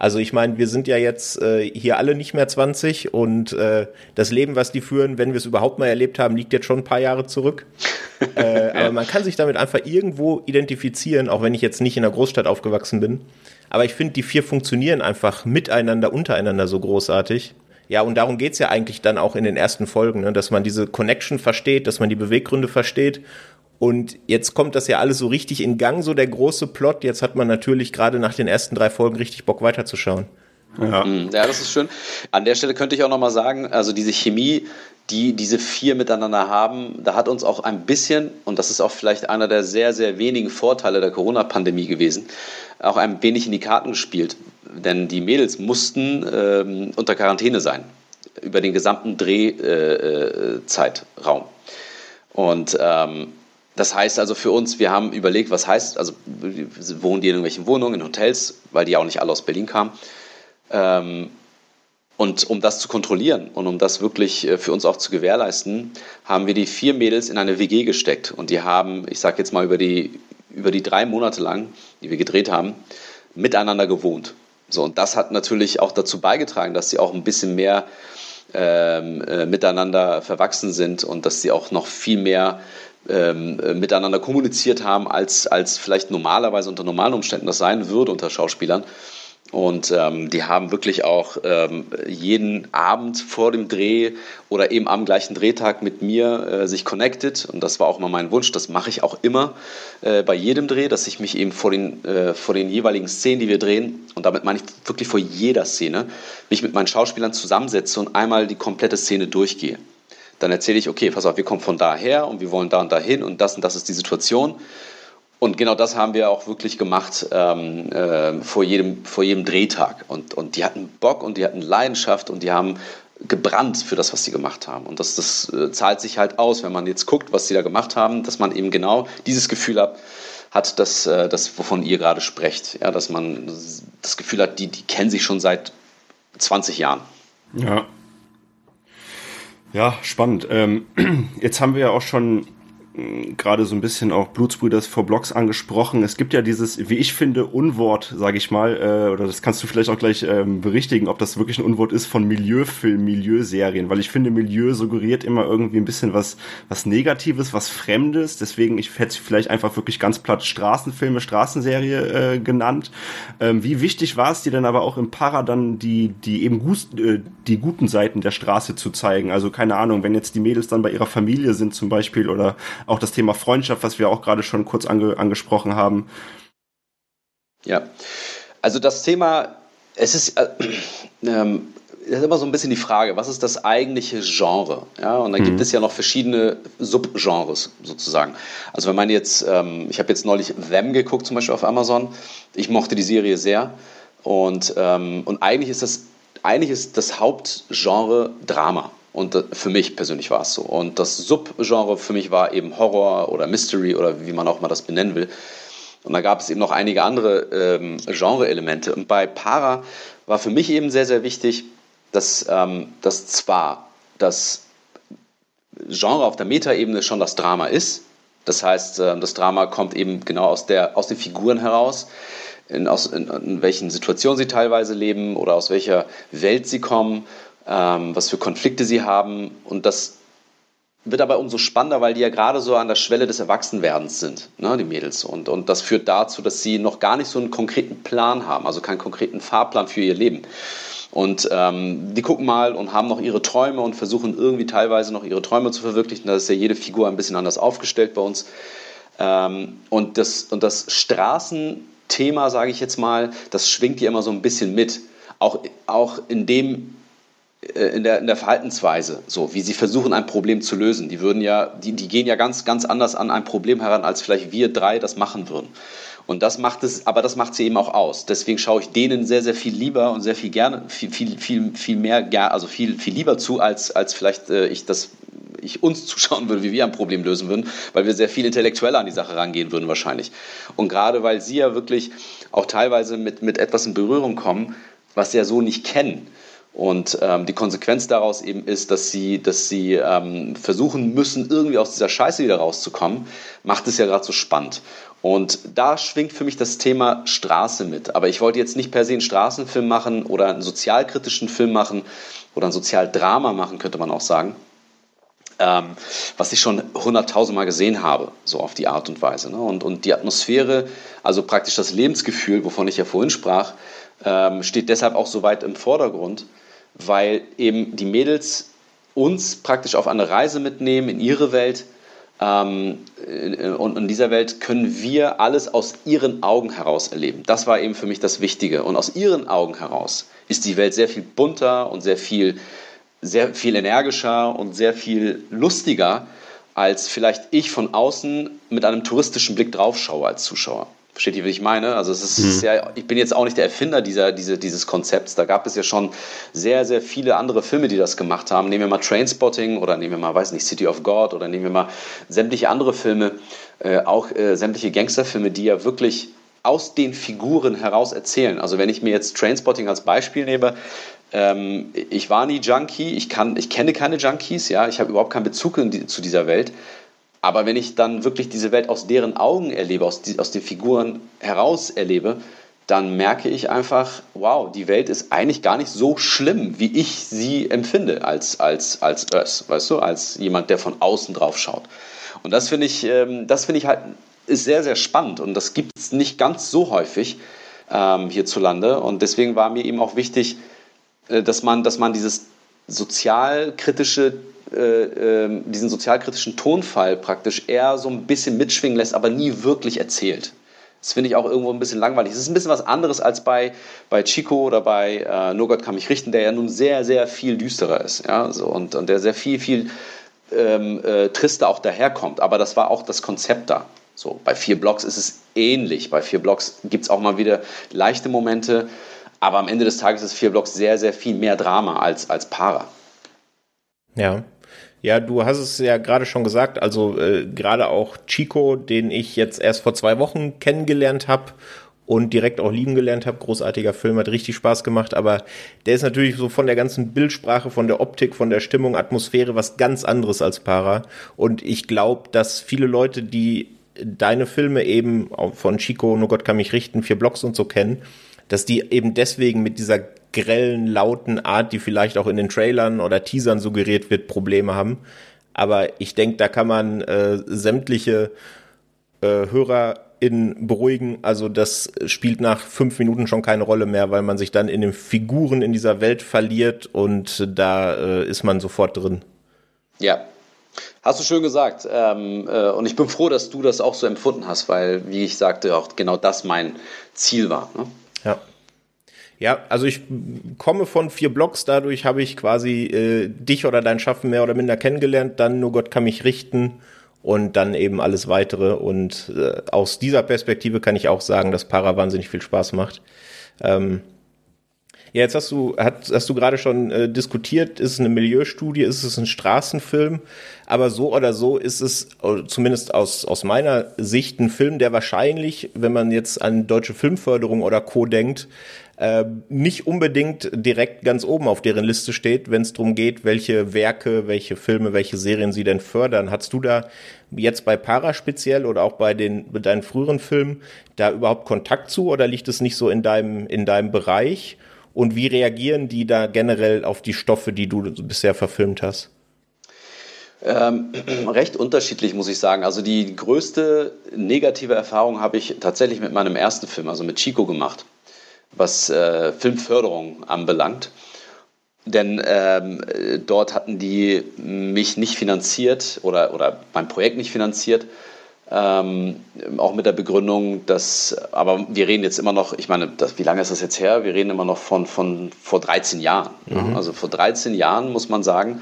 Also ich meine, wir sind ja jetzt äh, hier alle nicht mehr 20 und äh, das Leben, was die führen, wenn wir es überhaupt mal erlebt haben, liegt jetzt schon ein paar Jahre zurück. äh, ja. Aber man kann sich damit einfach irgendwo identifizieren, auch wenn ich jetzt nicht in einer Großstadt aufgewachsen bin. Aber ich finde, die vier funktionieren einfach miteinander, untereinander so großartig. Ja, und darum geht's ja eigentlich dann auch in den ersten Folgen, ne? dass man diese Connection versteht, dass man die Beweggründe versteht. Und jetzt kommt das ja alles so richtig in Gang, so der große Plot. Jetzt hat man natürlich gerade nach den ersten drei Folgen richtig Bock weiterzuschauen. Ja. Ja, das ist schön. An der Stelle könnte ich auch nochmal sagen, also diese Chemie, die diese vier miteinander haben, da hat uns auch ein bisschen, und das ist auch vielleicht einer der sehr, sehr wenigen Vorteile der Corona-Pandemie gewesen, auch ein wenig in die Karten gespielt. Denn die Mädels mussten ähm, unter Quarantäne sein, über den gesamten Drehzeitraum. Äh, und ähm, das heißt also für uns, wir haben überlegt, was heißt, also wohnen die in irgendwelchen Wohnungen, in Hotels, weil die auch nicht alle aus Berlin kamen. Ähm, und um das zu kontrollieren und um das wirklich äh, für uns auch zu gewährleisten, haben wir die vier Mädels in eine WG gesteckt. Und die haben, ich sage jetzt mal über die, über die drei Monate lang, die wir gedreht haben, miteinander gewohnt. So, und das hat natürlich auch dazu beigetragen, dass sie auch ein bisschen mehr ähm, äh, miteinander verwachsen sind und dass sie auch noch viel mehr ähm, äh, miteinander kommuniziert haben, als, als vielleicht normalerweise unter normalen Umständen das sein würde unter Schauspielern. Und ähm, die haben wirklich auch ähm, jeden Abend vor dem Dreh oder eben am gleichen Drehtag mit mir äh, sich connected. Und das war auch mal mein Wunsch. Das mache ich auch immer äh, bei jedem Dreh, dass ich mich eben vor den, äh, vor den jeweiligen Szenen, die wir drehen, und damit meine ich wirklich vor jeder Szene, mich mit meinen Schauspielern zusammensetze und einmal die komplette Szene durchgehe. Dann erzähle ich, okay, pass auf, wir kommen von daher und wir wollen da und dahin und das und das ist die Situation. Und genau das haben wir auch wirklich gemacht ähm, äh, vor, jedem, vor jedem Drehtag. Und, und die hatten Bock und die hatten Leidenschaft und die haben gebrannt für das, was sie gemacht haben. Und das, das äh, zahlt sich halt aus, wenn man jetzt guckt, was sie da gemacht haben, dass man eben genau dieses Gefühl hat, hat das, äh, das wovon ihr gerade sprecht. Ja, dass man das Gefühl hat, die, die kennen sich schon seit 20 Jahren. Ja. Ja, spannend. Ähm, jetzt haben wir ja auch schon gerade so ein bisschen auch Blutsbrüders vor Blocks angesprochen. Es gibt ja dieses, wie ich finde, Unwort, sage ich mal, äh, oder das kannst du vielleicht auch gleich ähm, berichtigen, ob das wirklich ein Unwort ist von Milieufilm, Milieuserien, weil ich finde, Milieu suggeriert immer irgendwie ein bisschen was, was Negatives, was Fremdes. Deswegen, ich hätte vielleicht einfach wirklich ganz platt Straßenfilme, Straßenserie äh, genannt. Ähm, wie wichtig war es dir denn aber auch im Para dann die, die eben gut, äh, die guten Seiten der Straße zu zeigen? Also keine Ahnung, wenn jetzt die Mädels dann bei ihrer Familie sind zum Beispiel oder auch das Thema Freundschaft, was wir auch gerade schon kurz ange angesprochen haben. Ja, also das Thema, es ist, äh, ähm, das ist immer so ein bisschen die Frage, was ist das eigentliche Genre? Ja, und da mhm. gibt es ja noch verschiedene Subgenres sozusagen. Also wenn man jetzt, ähm, ich habe jetzt neulich Them geguckt, zum Beispiel auf Amazon. Ich mochte die Serie sehr. Und, ähm, und eigentlich ist das, eigentlich ist das Hauptgenre Drama. Und für mich persönlich war es so. Und das Subgenre für mich war eben Horror oder Mystery oder wie man auch mal das benennen will. Und da gab es eben noch einige andere ähm, Genre-Elemente. Und bei Para war für mich eben sehr, sehr wichtig, dass, ähm, dass zwar das Genre auf der Metaebene schon das Drama ist. Das heißt, äh, das Drama kommt eben genau aus, der, aus den Figuren heraus, in, aus, in, in welchen Situationen sie teilweise leben oder aus welcher Welt sie kommen ähm, was für Konflikte sie haben. Und das wird aber umso spannender, weil die ja gerade so an der Schwelle des Erwachsenwerdens sind, ne, die Mädels. Und, und das führt dazu, dass sie noch gar nicht so einen konkreten Plan haben, also keinen konkreten Fahrplan für ihr Leben. Und ähm, die gucken mal und haben noch ihre Träume und versuchen irgendwie teilweise noch ihre Träume zu verwirklichen. Da ist ja jede Figur ein bisschen anders aufgestellt bei uns. Ähm, und, das, und das Straßenthema, sage ich jetzt mal, das schwingt hier immer so ein bisschen mit. Auch, auch in dem in der, in der Verhaltensweise, so wie sie versuchen, ein Problem zu lösen. Die würden ja, die, die gehen ja ganz, ganz anders an ein Problem heran, als vielleicht wir drei das machen würden. Und das macht es, aber das macht sie eben auch aus. Deswegen schaue ich denen sehr, sehr viel lieber und sehr viel gerne, viel, viel, viel, viel mehr, also viel, viel lieber zu, als, als vielleicht äh, ich das, ich uns zuschauen würde, wie wir ein Problem lösen würden, weil wir sehr viel intellektueller an die Sache rangehen würden wahrscheinlich. Und gerade weil sie ja wirklich auch teilweise mit, mit etwas in Berührung kommen, was sie ja so nicht kennen und ähm, die Konsequenz daraus eben ist, dass sie, dass sie ähm, versuchen müssen, irgendwie aus dieser Scheiße wieder rauszukommen, macht es ja gerade so spannend. Und da schwingt für mich das Thema Straße mit. Aber ich wollte jetzt nicht per se einen Straßenfilm machen oder einen sozialkritischen Film machen oder ein Sozialdrama machen, könnte man auch sagen. Ähm, was ich schon hunderttausendmal gesehen habe, so auf die Art und Weise. Ne? Und, und die Atmosphäre, also praktisch das Lebensgefühl, wovon ich ja vorhin sprach, ähm, steht deshalb auch so weit im Vordergrund, weil eben die Mädels uns praktisch auf eine Reise mitnehmen in ihre Welt. Ähm, äh, und in dieser Welt können wir alles aus ihren Augen heraus erleben. Das war eben für mich das Wichtige. Und aus ihren Augen heraus ist die Welt sehr viel bunter und sehr viel, sehr viel energischer und sehr viel lustiger, als vielleicht ich von außen mit einem touristischen Blick draufschaue als Zuschauer. Versteht ihr, wie ich meine? Also es ist mhm. ja, ich bin jetzt auch nicht der Erfinder dieser, dieser, dieses Konzepts. Da gab es ja schon sehr, sehr viele andere Filme, die das gemacht haben. Nehmen wir mal Trainspotting oder nehmen wir mal, weiß nicht, City of God oder nehmen wir mal sämtliche andere Filme, äh, auch äh, sämtliche Gangsterfilme, die ja wirklich aus den Figuren heraus erzählen. Also wenn ich mir jetzt Trainspotting als Beispiel nehme, ähm, ich war nie Junkie, ich, kann, ich kenne keine Junkies, ja, ich habe überhaupt keinen Bezug die, zu dieser Welt. Aber wenn ich dann wirklich diese Welt aus deren Augen erlebe, aus, die, aus den Figuren heraus erlebe, dann merke ich einfach, wow, die Welt ist eigentlich gar nicht so schlimm, wie ich sie empfinde als, als, als Earth, weißt du, als jemand, der von außen drauf schaut. Und das finde ich, ähm, das finde ich halt, ist sehr, sehr spannend und das gibt es nicht ganz so häufig ähm, hierzulande. Und deswegen war mir eben auch wichtig, äh, dass man, dass man dieses sozialkritische äh, ähm, diesen sozialkritischen Tonfall praktisch eher so ein bisschen mitschwingen lässt, aber nie wirklich erzählt. Das finde ich auch irgendwo ein bisschen langweilig. Es ist ein bisschen was anderes als bei, bei Chico oder bei äh, Nur Gott kann mich richten, der ja nun sehr, sehr viel düsterer ist. Ja? So, und, und der sehr viel, viel ähm, äh, trister auch daherkommt. Aber das war auch das Konzept da. So, bei vier Blocks ist es ähnlich. Bei vier Blocks gibt es auch mal wieder leichte Momente. Aber am Ende des Tages ist vier Blocks sehr, sehr viel mehr Drama als, als Para. Ja, ja, du hast es ja gerade schon gesagt, also äh, gerade auch Chico, den ich jetzt erst vor zwei Wochen kennengelernt habe und direkt auch lieben gelernt habe. Großartiger Film, hat richtig Spaß gemacht, aber der ist natürlich so von der ganzen Bildsprache, von der Optik, von der Stimmung, Atmosphäre was ganz anderes als Para. Und ich glaube, dass viele Leute, die deine Filme eben von Chico, Nur Gott kann mich richten, vier Blocks und so kennen, dass die eben deswegen mit dieser grellen, lauten Art, die vielleicht auch in den Trailern oder Teasern suggeriert wird, Probleme haben. Aber ich denke, da kann man äh, sämtliche äh, HörerInnen beruhigen. Also das spielt nach fünf Minuten schon keine Rolle mehr, weil man sich dann in den Figuren in dieser Welt verliert und da äh, ist man sofort drin. Ja, Hast du schön gesagt. Ähm, äh, und ich bin froh, dass du das auch so empfunden hast, weil, wie ich sagte, auch genau das mein Ziel war. Ne? Ja. Ja, also ich komme von vier Blogs, dadurch habe ich quasi äh, dich oder dein Schaffen mehr oder minder kennengelernt, dann nur Gott kann mich richten und dann eben alles weitere. Und äh, aus dieser Perspektive kann ich auch sagen, dass Para wahnsinnig viel Spaß macht. Ähm, ja, jetzt hast du, hast, hast du gerade schon äh, diskutiert, ist es eine Milieustudie, ist es ein Straßenfilm, aber so oder so ist es, äh, zumindest aus, aus meiner Sicht, ein Film, der wahrscheinlich, wenn man jetzt an deutsche Filmförderung oder Co. denkt, äh, nicht unbedingt direkt ganz oben auf deren Liste steht, wenn es darum geht, welche Werke, welche Filme, welche Serien sie denn fördern. Hast du da jetzt bei Para speziell oder auch bei den bei deinen früheren Filmen da überhaupt Kontakt zu oder liegt es nicht so in deinem in deinem Bereich? Und wie reagieren die da generell auf die Stoffe, die du bisher verfilmt hast? Ähm, recht unterschiedlich, muss ich sagen. Also die größte negative Erfahrung habe ich tatsächlich mit meinem ersten Film, also mit Chico gemacht was äh, Filmförderung anbelangt. Denn ähm, dort hatten die mich nicht finanziert oder, oder mein Projekt nicht finanziert. Ähm, auch mit der Begründung, dass, aber wir reden jetzt immer noch, ich meine, das, wie lange ist das jetzt her? Wir reden immer noch von, von vor 13 Jahren. Mhm. Also vor 13 Jahren, muss man sagen,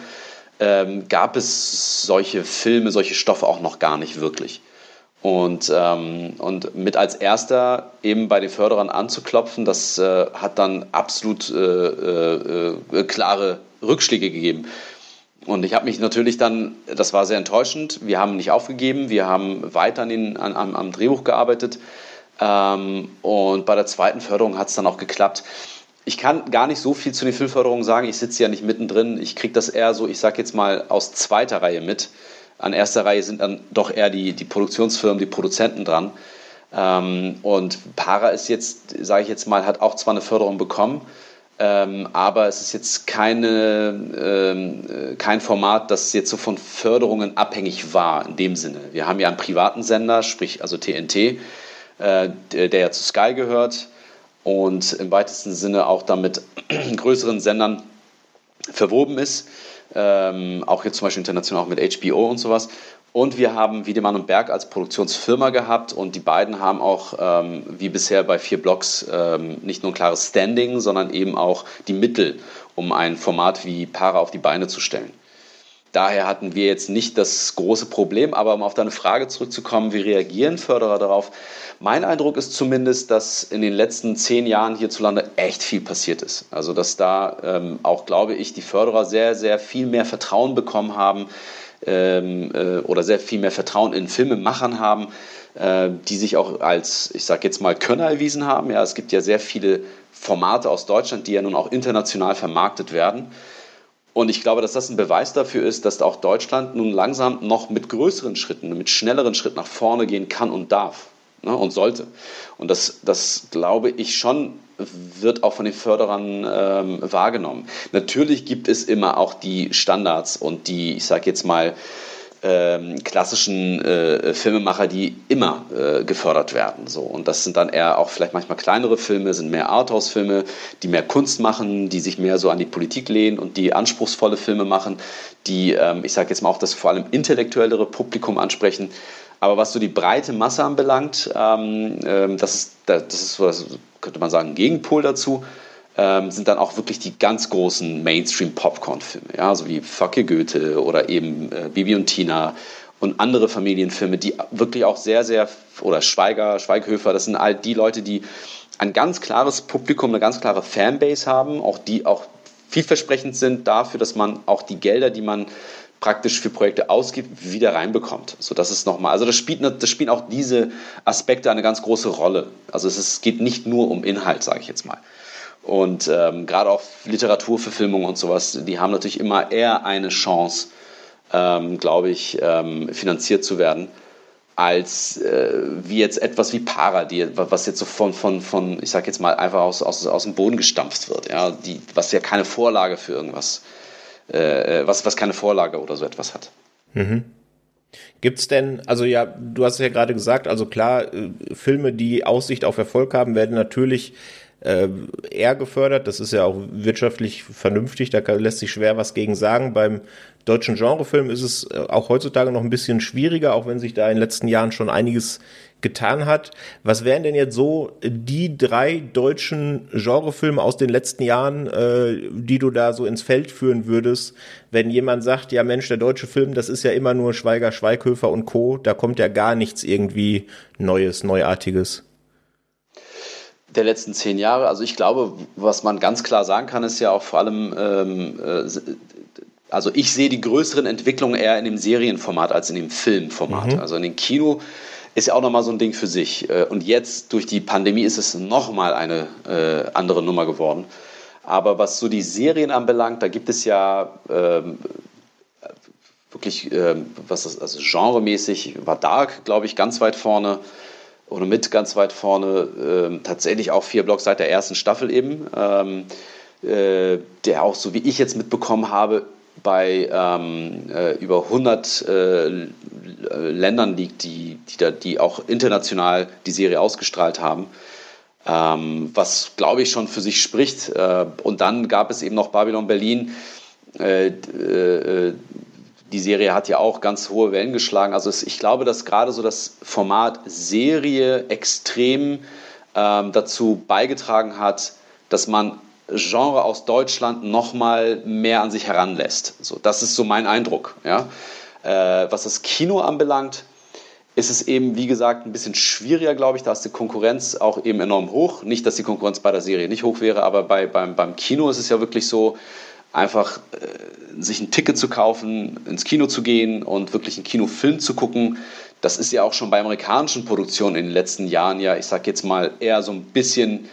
ähm, gab es solche Filme, solche Stoffe auch noch gar nicht wirklich. Und, ähm, und mit als erster eben bei den Förderern anzuklopfen, das äh, hat dann absolut äh, äh, äh, klare Rückschläge gegeben. Und ich habe mich natürlich dann, das war sehr enttäuschend, wir haben nicht aufgegeben, wir haben weiter an an, am, am Drehbuch gearbeitet. Ähm, und bei der zweiten Förderung hat es dann auch geklappt. Ich kann gar nicht so viel zu den Filmförderungen sagen, ich sitze ja nicht mittendrin, ich kriege das eher so, ich sage jetzt mal, aus zweiter Reihe mit an erster Reihe sind dann doch eher die, die Produktionsfirmen, die Produzenten dran. Ähm, und Para ist jetzt, sage ich jetzt mal, hat auch zwar eine Förderung bekommen, ähm, aber es ist jetzt keine, ähm, äh, kein Format, das jetzt so von Förderungen abhängig war in dem Sinne. Wir haben ja einen privaten Sender, sprich also TNT, äh, der, der ja zu Sky gehört und im weitesten Sinne auch damit größeren Sendern verwoben ist. Ähm, auch jetzt zum Beispiel international auch mit HBO und sowas. Und wir haben Wiedemann und Berg als Produktionsfirma gehabt und die beiden haben auch, ähm, wie bisher bei vier Blocks, ähm, nicht nur ein klares Standing, sondern eben auch die Mittel, um ein Format wie Para auf die Beine zu stellen. Daher hatten wir jetzt nicht das große Problem, aber um auf deine Frage zurückzukommen, wie reagieren Förderer darauf? Mein Eindruck ist zumindest, dass in den letzten zehn Jahren hierzulande echt viel passiert ist. Also dass da ähm, auch, glaube ich, die Förderer sehr, sehr viel mehr Vertrauen bekommen haben ähm, äh, oder sehr viel mehr Vertrauen in Filmemachern haben, äh, die sich auch als, ich sage jetzt mal, Könner erwiesen haben. Ja, es gibt ja sehr viele Formate aus Deutschland, die ja nun auch international vermarktet werden. Und ich glaube, dass das ein Beweis dafür ist, dass auch Deutschland nun langsam noch mit größeren Schritten, mit schnelleren Schritten nach vorne gehen kann und darf ne, und sollte. Und das, das glaube ich schon, wird auch von den Förderern ähm, wahrgenommen. Natürlich gibt es immer auch die Standards und die, ich sage jetzt mal, ähm, klassischen äh, Filmemacher, die immer äh, gefördert werden. So. Und das sind dann eher auch vielleicht manchmal kleinere Filme, sind mehr Arthouse-Filme, die mehr Kunst machen, die sich mehr so an die Politik lehnen und die anspruchsvolle Filme machen, die, ähm, ich sage jetzt mal auch das vor allem intellektuellere Publikum ansprechen. Aber was so die breite Masse anbelangt, ähm, ähm das ist, das ist das könnte man sagen, ein Gegenpol dazu ähm, sind dann auch wirklich die ganz großen Mainstream-Popcorn-Filme, ja, so wie Facke Goethe oder eben äh, Bibi und Tina und andere Familienfilme, die wirklich auch sehr, sehr, oder Schweiger, Schweighöfer, das sind all die Leute, die ein ganz klares Publikum, eine ganz klare Fanbase haben, auch die auch vielversprechend sind dafür, dass man auch die Gelder, die man praktisch für Projekte ausgibt, wieder reinbekommt. So, das ist nochmal, also das, spielt, das spielen auch diese Aspekte eine ganz große Rolle. Also es ist, geht nicht nur um Inhalt, sage ich jetzt mal. Und ähm, gerade auch Literaturverfilmungen und sowas, die haben natürlich immer eher eine Chance, ähm, glaube ich, ähm, finanziert zu werden, als äh, wie jetzt etwas wie Paradies, was jetzt so von, von, von ich sag jetzt mal, einfach aus, aus, aus dem Boden gestampft wird, ja, die, was ja keine Vorlage für irgendwas, äh, was, was keine Vorlage oder so etwas hat. Mhm. Gibt's denn, also ja, du hast es ja gerade gesagt, also klar, äh, Filme, die Aussicht auf Erfolg haben, werden natürlich äh, eher gefördert. Das ist ja auch wirtschaftlich vernünftig, da lässt sich schwer was gegen sagen. Beim deutschen Genrefilm ist es äh, auch heutzutage noch ein bisschen schwieriger, auch wenn sich da in den letzten Jahren schon einiges getan hat. Was wären denn jetzt so die drei deutschen Genrefilme aus den letzten Jahren, äh, die du da so ins Feld führen würdest, wenn jemand sagt, ja Mensch, der deutsche Film, das ist ja immer nur Schweiger, Schweighöfer und Co., da kommt ja gar nichts irgendwie Neues, Neuartiges der letzten zehn Jahre. Also ich glaube, was man ganz klar sagen kann, ist ja auch vor allem, ähm, äh, also ich sehe die größeren Entwicklungen eher in dem Serienformat als in dem Filmformat. Mhm. Also in dem Kino ist ja auch nochmal so ein Ding für sich. Äh, und jetzt durch die Pandemie ist es nochmal eine äh, andere Nummer geworden. Aber was so die Serien anbelangt, da gibt es ja ähm, wirklich, ähm, was das, also genremäßig war Dark, glaube ich, ganz weit vorne oder mit ganz weit vorne, ähm, tatsächlich auch vier Blocks seit der ersten Staffel eben, ähm, äh, der auch, so wie ich jetzt mitbekommen habe, bei ähm, äh, über 100 äh, Ländern liegt, die, die, da, die auch international die Serie ausgestrahlt haben. Ähm, was, glaube ich, schon für sich spricht. Äh, und dann gab es eben noch Babylon Berlin, äh, äh, die Serie hat ja auch ganz hohe Wellen geschlagen. Also es, ich glaube, dass gerade so das Format Serie extrem ähm, dazu beigetragen hat, dass man Genre aus Deutschland noch mal mehr an sich heranlässt. So, das ist so mein Eindruck. Ja? Äh, was das Kino anbelangt, ist es eben, wie gesagt, ein bisschen schwieriger, glaube ich. Da ist die Konkurrenz auch eben enorm hoch. Nicht, dass die Konkurrenz bei der Serie nicht hoch wäre, aber bei, beim, beim Kino ist es ja wirklich so, einfach äh, sich ein Ticket zu kaufen, ins Kino zu gehen und wirklich einen Kinofilm zu gucken. Das ist ja auch schon bei amerikanischen Produktionen in den letzten Jahren ja, ich sag jetzt mal, eher so ein bisschen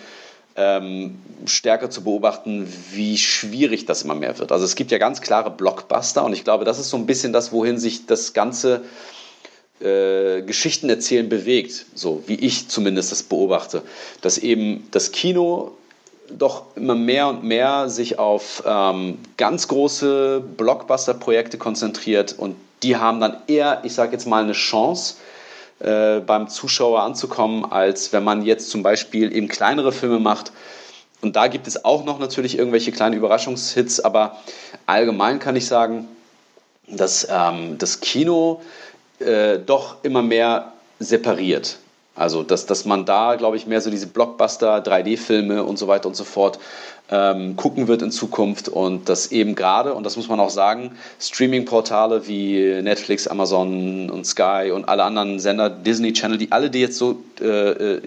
ähm, stärker zu beobachten, wie schwierig das immer mehr wird. Also es gibt ja ganz klare Blockbuster und ich glaube, das ist so ein bisschen das, wohin sich das ganze äh, Geschichten erzählen bewegt, so wie ich zumindest das beobachte, dass eben das Kino doch immer mehr und mehr sich auf ähm, ganz große Blockbuster-Projekte konzentriert und die haben dann eher, ich sage jetzt mal, eine Chance äh, beim Zuschauer anzukommen, als wenn man jetzt zum Beispiel eben kleinere Filme macht Und da gibt es auch noch natürlich irgendwelche kleine Überraschungshits, aber allgemein kann ich sagen, dass ähm, das Kino äh, doch immer mehr separiert. Also, dass, dass man da, glaube ich, mehr so diese Blockbuster, 3D-Filme und so weiter und so fort ähm, gucken wird in Zukunft und dass eben gerade, und das muss man auch sagen, Streaming-Portale wie Netflix, Amazon und Sky und alle anderen Sender, Disney Channel, die alle, die jetzt so äh, äh,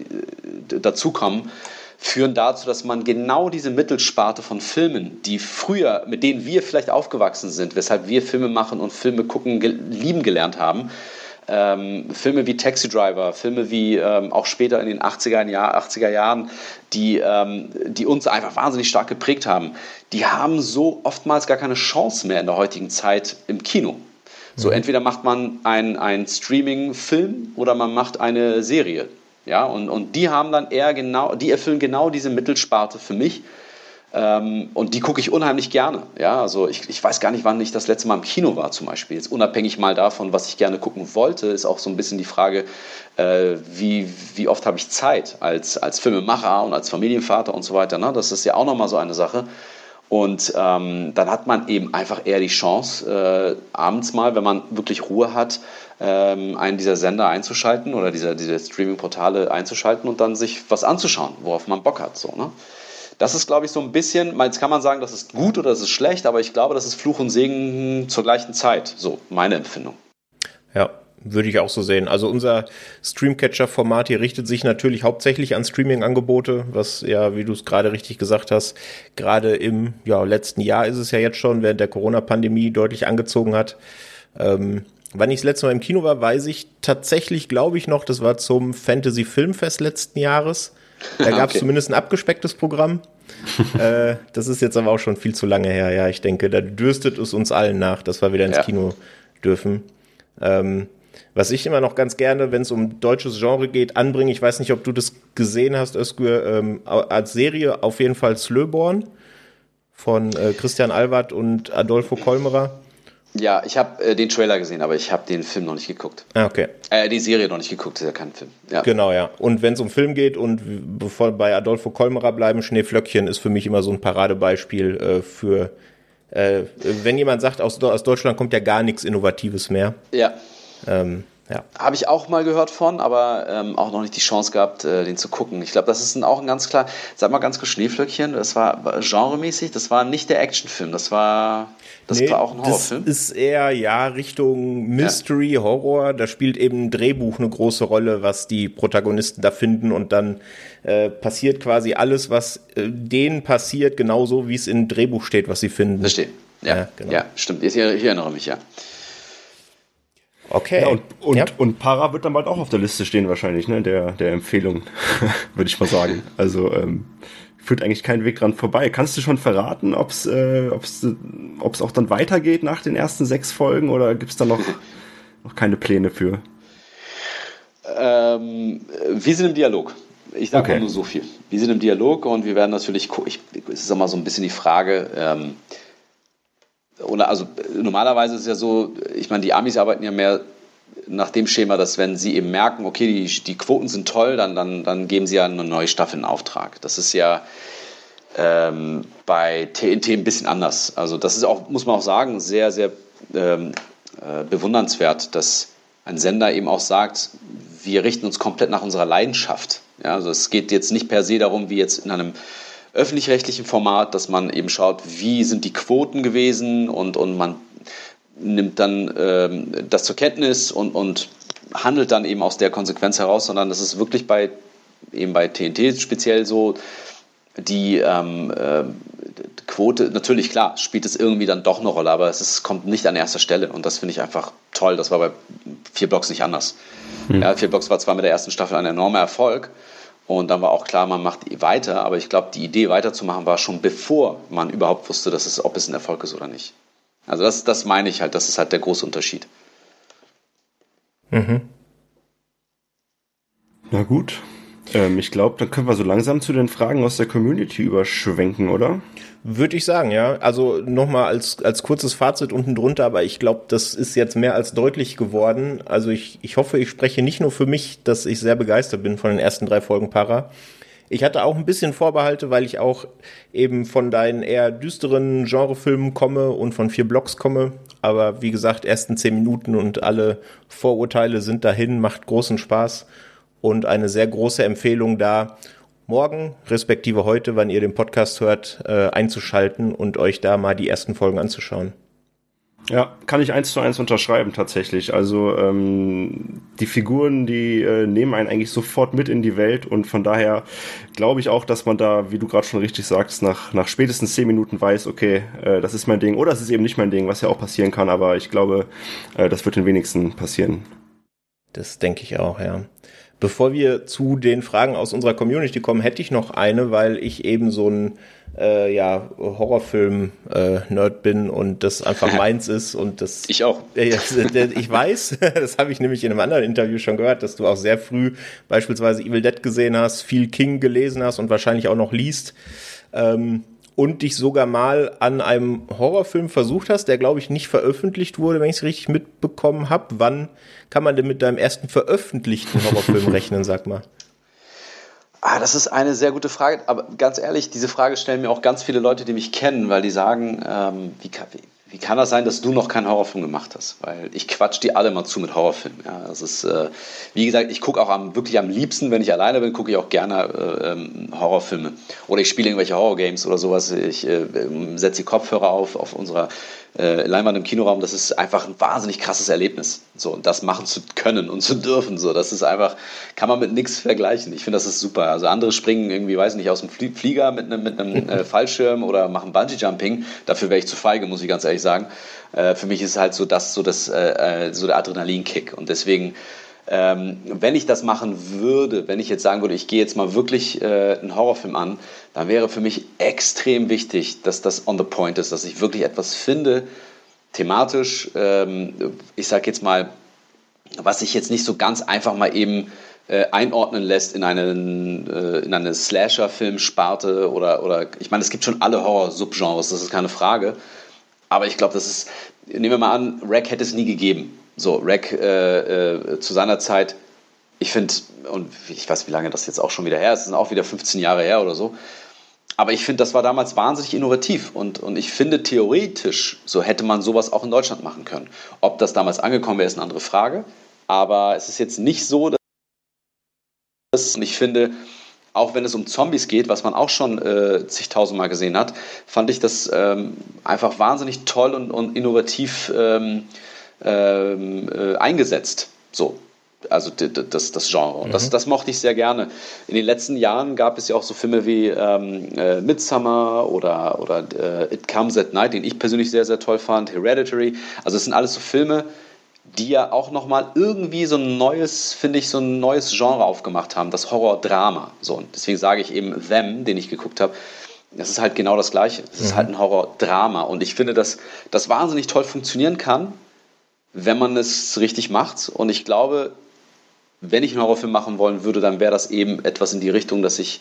dazukommen, führen dazu, dass man genau diese Mittelsparte von Filmen, die früher, mit denen wir vielleicht aufgewachsen sind, weshalb wir Filme machen und Filme gucken, lieben gelernt haben, ähm, Filme wie Taxi Driver, Filme wie ähm, auch später in den 80er, Jahr, 80er Jahren, die, ähm, die uns einfach wahnsinnig stark geprägt haben, die haben so oftmals gar keine Chance mehr in der heutigen Zeit im Kino. So, mhm. entweder macht man einen Streaming-Film oder man macht eine Serie. Ja, und, und die haben dann eher genau, die erfüllen genau diese Mittelsparte für mich. Ähm, und die gucke ich unheimlich gerne. Ja, also ich, ich weiß gar nicht, wann ich das letzte Mal im Kino war zum Beispiel. Jetzt unabhängig mal davon, was ich gerne gucken wollte, ist auch so ein bisschen die Frage, äh, wie, wie oft habe ich Zeit als, als Filmemacher und als Familienvater und so weiter. Ne? Das ist ja auch nochmal so eine Sache. Und ähm, dann hat man eben einfach eher die Chance, äh, abends mal, wenn man wirklich Ruhe hat, ähm, einen dieser Sender einzuschalten oder dieser, diese Streaming-Portale einzuschalten und dann sich was anzuschauen, worauf man Bock hat. So, ne? Das ist, glaube ich, so ein bisschen, jetzt kann man sagen, das ist gut oder das ist schlecht, aber ich glaube, das ist Fluch und Segen zur gleichen Zeit. So, meine Empfindung. Ja, würde ich auch so sehen. Also unser Streamcatcher-Format hier richtet sich natürlich hauptsächlich an Streaming-Angebote, was ja, wie du es gerade richtig gesagt hast, gerade im ja, letzten Jahr ist es ja jetzt schon, während der Corona-Pandemie deutlich angezogen hat. Ähm, wann ich das letzte Mal im Kino war, weiß ich tatsächlich, glaube ich noch, das war zum Fantasy Filmfest letzten Jahres. Da gab es okay. zumindest ein abgespecktes Programm. äh, das ist jetzt aber auch schon viel zu lange her. Ja, ich denke, da dürstet es uns allen nach, dass wir wieder ins ja. Kino dürfen. Ähm, was ich immer noch ganz gerne, wenn es um deutsches Genre geht, anbringe, ich weiß nicht, ob du das gesehen hast, Özgür, ähm, als Serie auf jeden Fall Slöborn von äh, Christian Albert und Adolfo Kolmerer. Ja, ich habe äh, den Trailer gesehen, aber ich habe den Film noch nicht geguckt. Ah, okay. Äh, die Serie noch nicht geguckt, ist ja kein Film. Ja. Genau, ja. Und wenn es um Film geht und bevor bei Adolfo Kolmerer bleiben, Schneeflöckchen ist für mich immer so ein Paradebeispiel äh, für, äh, wenn jemand sagt, aus, aus Deutschland kommt ja gar nichts Innovatives mehr. Ja. Ähm, ja. Habe ich auch mal gehört von, aber ähm, auch noch nicht die Chance gehabt, äh, den zu gucken. Ich glaube, das ist ein, auch ein ganz klar, sag mal ganz kurz Schneeflöckchen, das war, war genremäßig, das war nicht der Actionfilm, das war, das nee, war auch ein Horrorfilm. Das ist eher, ja, Richtung Mystery, ja. Horror, da spielt eben ein Drehbuch eine große Rolle, was die Protagonisten da finden und dann äh, passiert quasi alles, was äh, denen passiert, genauso wie es im Drehbuch steht, was sie finden. Verstehe. Ja, ja, genau. ja stimmt. Ich, ich erinnere mich, ja. Okay. Ja, und, und, ja. und Para wird dann bald auch auf der Liste stehen wahrscheinlich, ne, der, der Empfehlung, würde ich mal sagen. Also ähm, führt eigentlich kein Weg dran vorbei. Kannst du schon verraten, ob es äh, ob's, ob's auch dann weitergeht nach den ersten sechs Folgen oder gibt es da noch, noch keine Pläne für? Ähm, wir sind im Dialog. Ich sage okay. nur so viel. Wir sind im Dialog und wir werden natürlich, ich, es ist immer so ein bisschen die Frage, ähm, oder also normalerweise ist es ja so, ich meine, die Amis arbeiten ja mehr nach dem Schema, dass wenn sie eben merken, okay, die, die Quoten sind toll, dann, dann, dann geben sie ja eine neue Staffel in Auftrag. Das ist ja ähm, bei TNT ein bisschen anders. Also das ist auch, muss man auch sagen, sehr, sehr ähm, äh, bewundernswert, dass ein Sender eben auch sagt, wir richten uns komplett nach unserer Leidenschaft. Ja, also es geht jetzt nicht per se darum, wie jetzt in einem öffentlich-rechtlichen Format, dass man eben schaut, wie sind die Quoten gewesen und, und man nimmt dann ähm, das zur Kenntnis und, und handelt dann eben aus der Konsequenz heraus, sondern das ist wirklich bei eben bei TNT speziell so, die ähm, äh, Quote, natürlich klar, spielt es irgendwie dann doch eine Rolle, aber es ist, kommt nicht an erster Stelle und das finde ich einfach toll. Das war bei vier Blocks nicht anders. Mhm. Ja, vier Blocks war zwar mit der ersten Staffel ein enormer Erfolg, und dann war auch klar, man macht weiter. Aber ich glaube, die Idee weiterzumachen war schon bevor man überhaupt wusste, dass es, ob es ein Erfolg ist oder nicht. Also das, das meine ich halt. Das ist halt der große Unterschied. Mhm. Na gut. Ähm, ich glaube, dann können wir so langsam zu den Fragen aus der Community überschwenken, oder? Würde ich sagen, ja. Also nochmal als, als kurzes Fazit unten drunter, aber ich glaube, das ist jetzt mehr als deutlich geworden. Also ich, ich hoffe, ich spreche nicht nur für mich, dass ich sehr begeistert bin von den ersten drei Folgen Para. Ich hatte auch ein bisschen Vorbehalte, weil ich auch eben von deinen eher düsteren Genrefilmen komme und von vier Blocks komme. Aber wie gesagt, ersten zehn Minuten und alle Vorurteile sind dahin, macht großen Spaß und eine sehr große Empfehlung da, morgen, respektive heute, wann ihr den Podcast hört, äh, einzuschalten und euch da mal die ersten Folgen anzuschauen. Ja, kann ich eins zu eins unterschreiben tatsächlich. Also ähm, die Figuren, die äh, nehmen einen eigentlich sofort mit in die Welt und von daher glaube ich auch, dass man da, wie du gerade schon richtig sagst, nach, nach spätestens zehn Minuten weiß, okay, äh, das ist mein Ding oder es ist eben nicht mein Ding, was ja auch passieren kann, aber ich glaube, äh, das wird den wenigsten passieren. Das denke ich auch, ja. Bevor wir zu den Fragen aus unserer Community kommen, hätte ich noch eine, weil ich eben so ein äh, ja, Horrorfilm-Nerd äh, bin und das einfach meins ist und das. Ich auch. Äh, ich weiß, das habe ich nämlich in einem anderen Interview schon gehört, dass du auch sehr früh beispielsweise Evil Dead gesehen hast, viel King gelesen hast und wahrscheinlich auch noch liest. Ähm, und dich sogar mal an einem Horrorfilm versucht hast, der glaube ich nicht veröffentlicht wurde, wenn ich es richtig mitbekommen habe. Wann kann man denn mit deinem ersten veröffentlichten Horrorfilm rechnen, sag mal? Ah, das ist eine sehr gute Frage. Aber ganz ehrlich, diese Frage stellen mir auch ganz viele Leute, die mich kennen, weil die sagen, ähm, wie, wie, kann das sein, dass du noch keinen Horrorfilm gemacht hast? Weil ich quatsch die alle mal zu mit Horrorfilmen. Ja, das ist, äh, wie gesagt, ich gucke auch am, wirklich am liebsten, wenn ich alleine bin, gucke ich auch gerne äh, ähm, Horrorfilme. Oder ich spiele irgendwelche Horrorgames oder sowas. Ich äh, setze die Kopfhörer auf auf unserer äh, Leinwand im Kinoraum, das ist einfach ein wahnsinnig krasses Erlebnis. So, und das machen zu können und zu dürfen, so, das ist einfach, kann man mit nichts vergleichen. Ich finde, das ist super. Also andere springen irgendwie, weiß nicht, aus dem Flieger mit einem, mit einem äh, Fallschirm oder machen Bungee-Jumping. Dafür wäre ich zu feige, muss ich ganz ehrlich sagen. Äh, für mich ist halt so das, so das, äh, äh, so der Adrenalinkick. Und deswegen, ähm, wenn ich das machen würde, wenn ich jetzt sagen würde, ich gehe jetzt mal wirklich äh, einen Horrorfilm an, dann wäre für mich extrem wichtig, dass das on the point ist, dass ich wirklich etwas finde, thematisch, ähm, ich sage jetzt mal, was sich jetzt nicht so ganz einfach mal eben äh, einordnen lässt in, einen, äh, in eine Slasher-Filmsparte oder, oder ich meine, es gibt schon alle Horror-Subgenres, das ist keine Frage. Aber ich glaube, das ist, nehmen wir mal an, Rack hätte es nie gegeben. So, Rack äh, äh, zu seiner Zeit, ich finde, und ich weiß, wie lange das jetzt auch schon wieder her ist, es sind auch wieder 15 Jahre her oder so. Aber ich finde, das war damals wahnsinnig innovativ und, und ich finde theoretisch, so hätte man sowas auch in Deutschland machen können. Ob das damals angekommen wäre, ist eine andere Frage. Aber es ist jetzt nicht so, dass ich finde, auch wenn es um Zombies geht, was man auch schon äh, zigtausendmal gesehen hat, fand ich das ähm, einfach wahnsinnig toll und, und innovativ ähm, ähm, äh, eingesetzt. So, also das, das Genre. Und das, mhm. das mochte ich sehr gerne. In den letzten Jahren gab es ja auch so Filme wie ähm, äh, Midsummer oder, oder äh, It Comes at Night, den ich persönlich sehr, sehr toll fand, Hereditary. Also es sind alles so Filme, die ja auch nochmal irgendwie so ein neues, finde ich, so ein neues Genre aufgemacht haben, das Horror-Drama. So, und deswegen sage ich eben Them, den ich geguckt habe, das ist halt genau das Gleiche. Es mhm. ist halt ein Horror-Drama. Und ich finde, dass das wahnsinnig toll funktionieren kann, wenn man es richtig macht. Und ich glaube, wenn ich einen Horrorfilm machen wollen würde, dann wäre das eben etwas in die Richtung, dass ich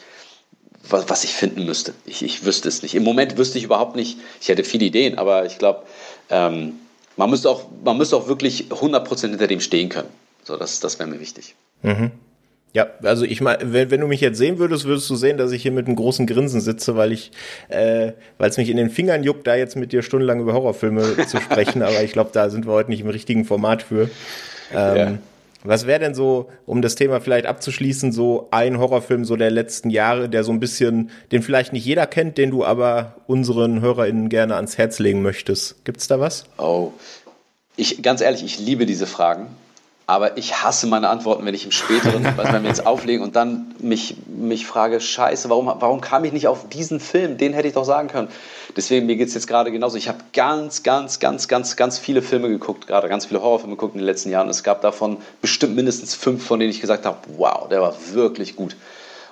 was, was ich finden müsste. Ich, ich wüsste es nicht. Im Moment wüsste ich überhaupt nicht. Ich hätte viele Ideen, aber ich glaube, ähm, man müsste auch, man müsste auch wirklich 100% hinter dem stehen können. So, das, das wäre mir wichtig. Mhm. Ja, also ich meine, wenn, wenn du mich jetzt sehen würdest, würdest du sehen, dass ich hier mit einem großen Grinsen sitze, weil ich, äh, weil es mich in den Fingern juckt, da jetzt mit dir stundenlang über Horrorfilme zu sprechen. Aber ich glaube, da sind wir heute nicht im richtigen Format für. Ähm, ja. Was wäre denn so, um das Thema vielleicht abzuschließen, so ein Horrorfilm so der letzten Jahre, der so ein bisschen, den vielleicht nicht jeder kennt, den du aber unseren HörerInnen gerne ans Herz legen möchtest? Gibt's da was? Oh, ich, ganz ehrlich, ich liebe diese Fragen aber ich hasse meine Antworten, wenn ich im späteren, was wir mir jetzt auflegen und dann mich, mich frage, scheiße, warum, warum kam ich nicht auf diesen Film? Den hätte ich doch sagen können. Deswegen, mir geht es jetzt gerade genauso. Ich habe ganz, ganz, ganz, ganz, ganz viele Filme geguckt, gerade ganz viele Horrorfilme geguckt in den letzten Jahren. Es gab davon bestimmt mindestens fünf, von denen ich gesagt habe, wow, der war wirklich gut.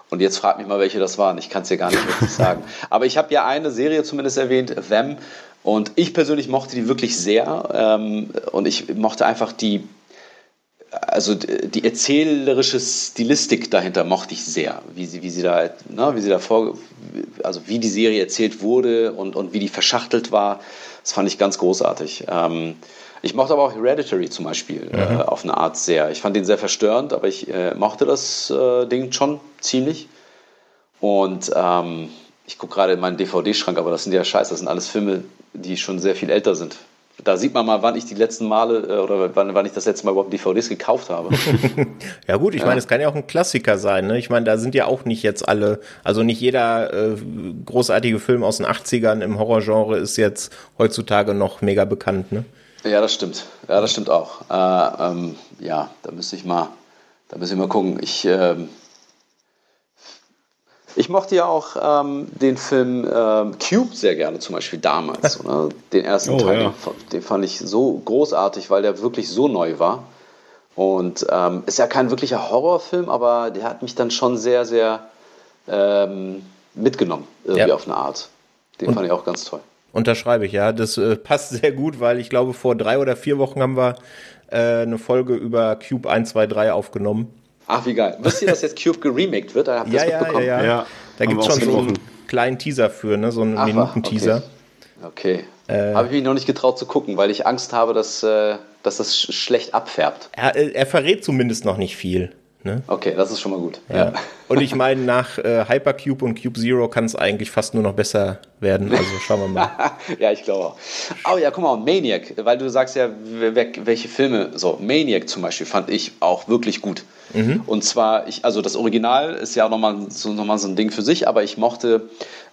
Und jetzt frag mich mal, welche das waren. Ich kann es dir gar nicht wirklich sagen. Aber ich habe ja eine Serie zumindest erwähnt, Them. Und ich persönlich mochte die wirklich sehr. Ähm, und ich mochte einfach die also die erzählerische Stilistik dahinter mochte ich sehr, wie sie, wie sie da, ne, wie sie da vor, also wie die Serie erzählt wurde und, und wie die verschachtelt war, das fand ich ganz großartig. Ähm, ich mochte aber auch Hereditary zum Beispiel äh, mhm. äh, auf eine Art sehr. Ich fand den sehr verstörend, aber ich äh, mochte das äh, Ding schon ziemlich. Und ähm, ich gucke gerade in meinen DVD-Schrank, aber das sind ja scheiße, das sind alles Filme, die schon sehr viel älter sind. Da sieht man mal, wann ich die letzten Male äh, oder wann, wann ich das letzte Mal überhaupt DVDs gekauft habe. ja gut, ich ja. meine, es kann ja auch ein Klassiker sein. Ne? Ich meine, da sind ja auch nicht jetzt alle, also nicht jeder äh, großartige Film aus den 80ern im Horrorgenre ist jetzt heutzutage noch mega bekannt. Ne? Ja, das stimmt. Ja, das stimmt auch. Äh, ähm, ja, da müsste ich mal, da müsste ich mal gucken. Ich ähm, ich mochte ja auch ähm, den Film ähm, Cube sehr gerne, zum Beispiel damals. Oder? Den ersten oh, Teil, ja. den, fand ich so großartig, weil der wirklich so neu war. Und ähm, ist ja kein wirklicher Horrorfilm, aber der hat mich dann schon sehr, sehr ähm, mitgenommen, irgendwie ja. auf eine Art. Den Und fand ich auch ganz toll. Unterschreibe ich, ja. Das äh, passt sehr gut, weil ich glaube, vor drei oder vier Wochen haben wir äh, eine Folge über Cube 1, 2, 3 aufgenommen. Ach, wie geil. Wisst ihr, dass jetzt Cube geremaked wird? Habt ihr ja, das mitbekommen? Ja, ja, ja. Da gibt es schon so einen kleinen Teaser für, ne? so einen Minuten-Teaser. Okay. okay. Äh, habe ich mich noch nicht getraut zu gucken, weil ich Angst habe, dass, äh, dass das schlecht abfärbt. Er, äh, er verrät zumindest noch nicht viel. Ne? Okay, das ist schon mal gut. Ja. ja. Und ich meine, nach äh, Hypercube und Cube Zero kann es eigentlich fast nur noch besser werden. Also schauen wir mal. ja, ich glaube. Oh ja, guck mal, Maniac, weil du sagst ja, welche Filme, so Maniac zum Beispiel fand ich auch wirklich gut. Mhm. Und zwar, ich, also das Original ist ja nochmal so, noch so ein Ding für sich, aber ich mochte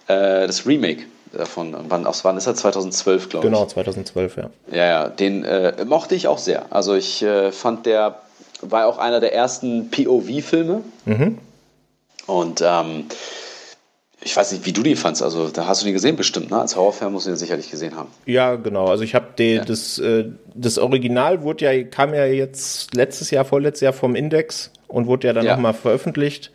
äh, das Remake davon. Wann, aus wann ist er? 2012, glaube ich. Genau, 2012, ja. Ja, ja, den äh, mochte ich auch sehr. Also ich äh, fand der war auch einer der ersten POV-Filme. Mhm. Und ähm, ich weiß nicht, wie du die fandst. Also, da hast du den gesehen bestimmt, ne? Als Horrorfan musst du den sicherlich gesehen haben. Ja, genau. Also, ich habe ja. das, äh, das Original wurde ja, kam ja jetzt letztes Jahr, vorletztes Jahr vom Index und wurde ja dann ja. nochmal veröffentlicht.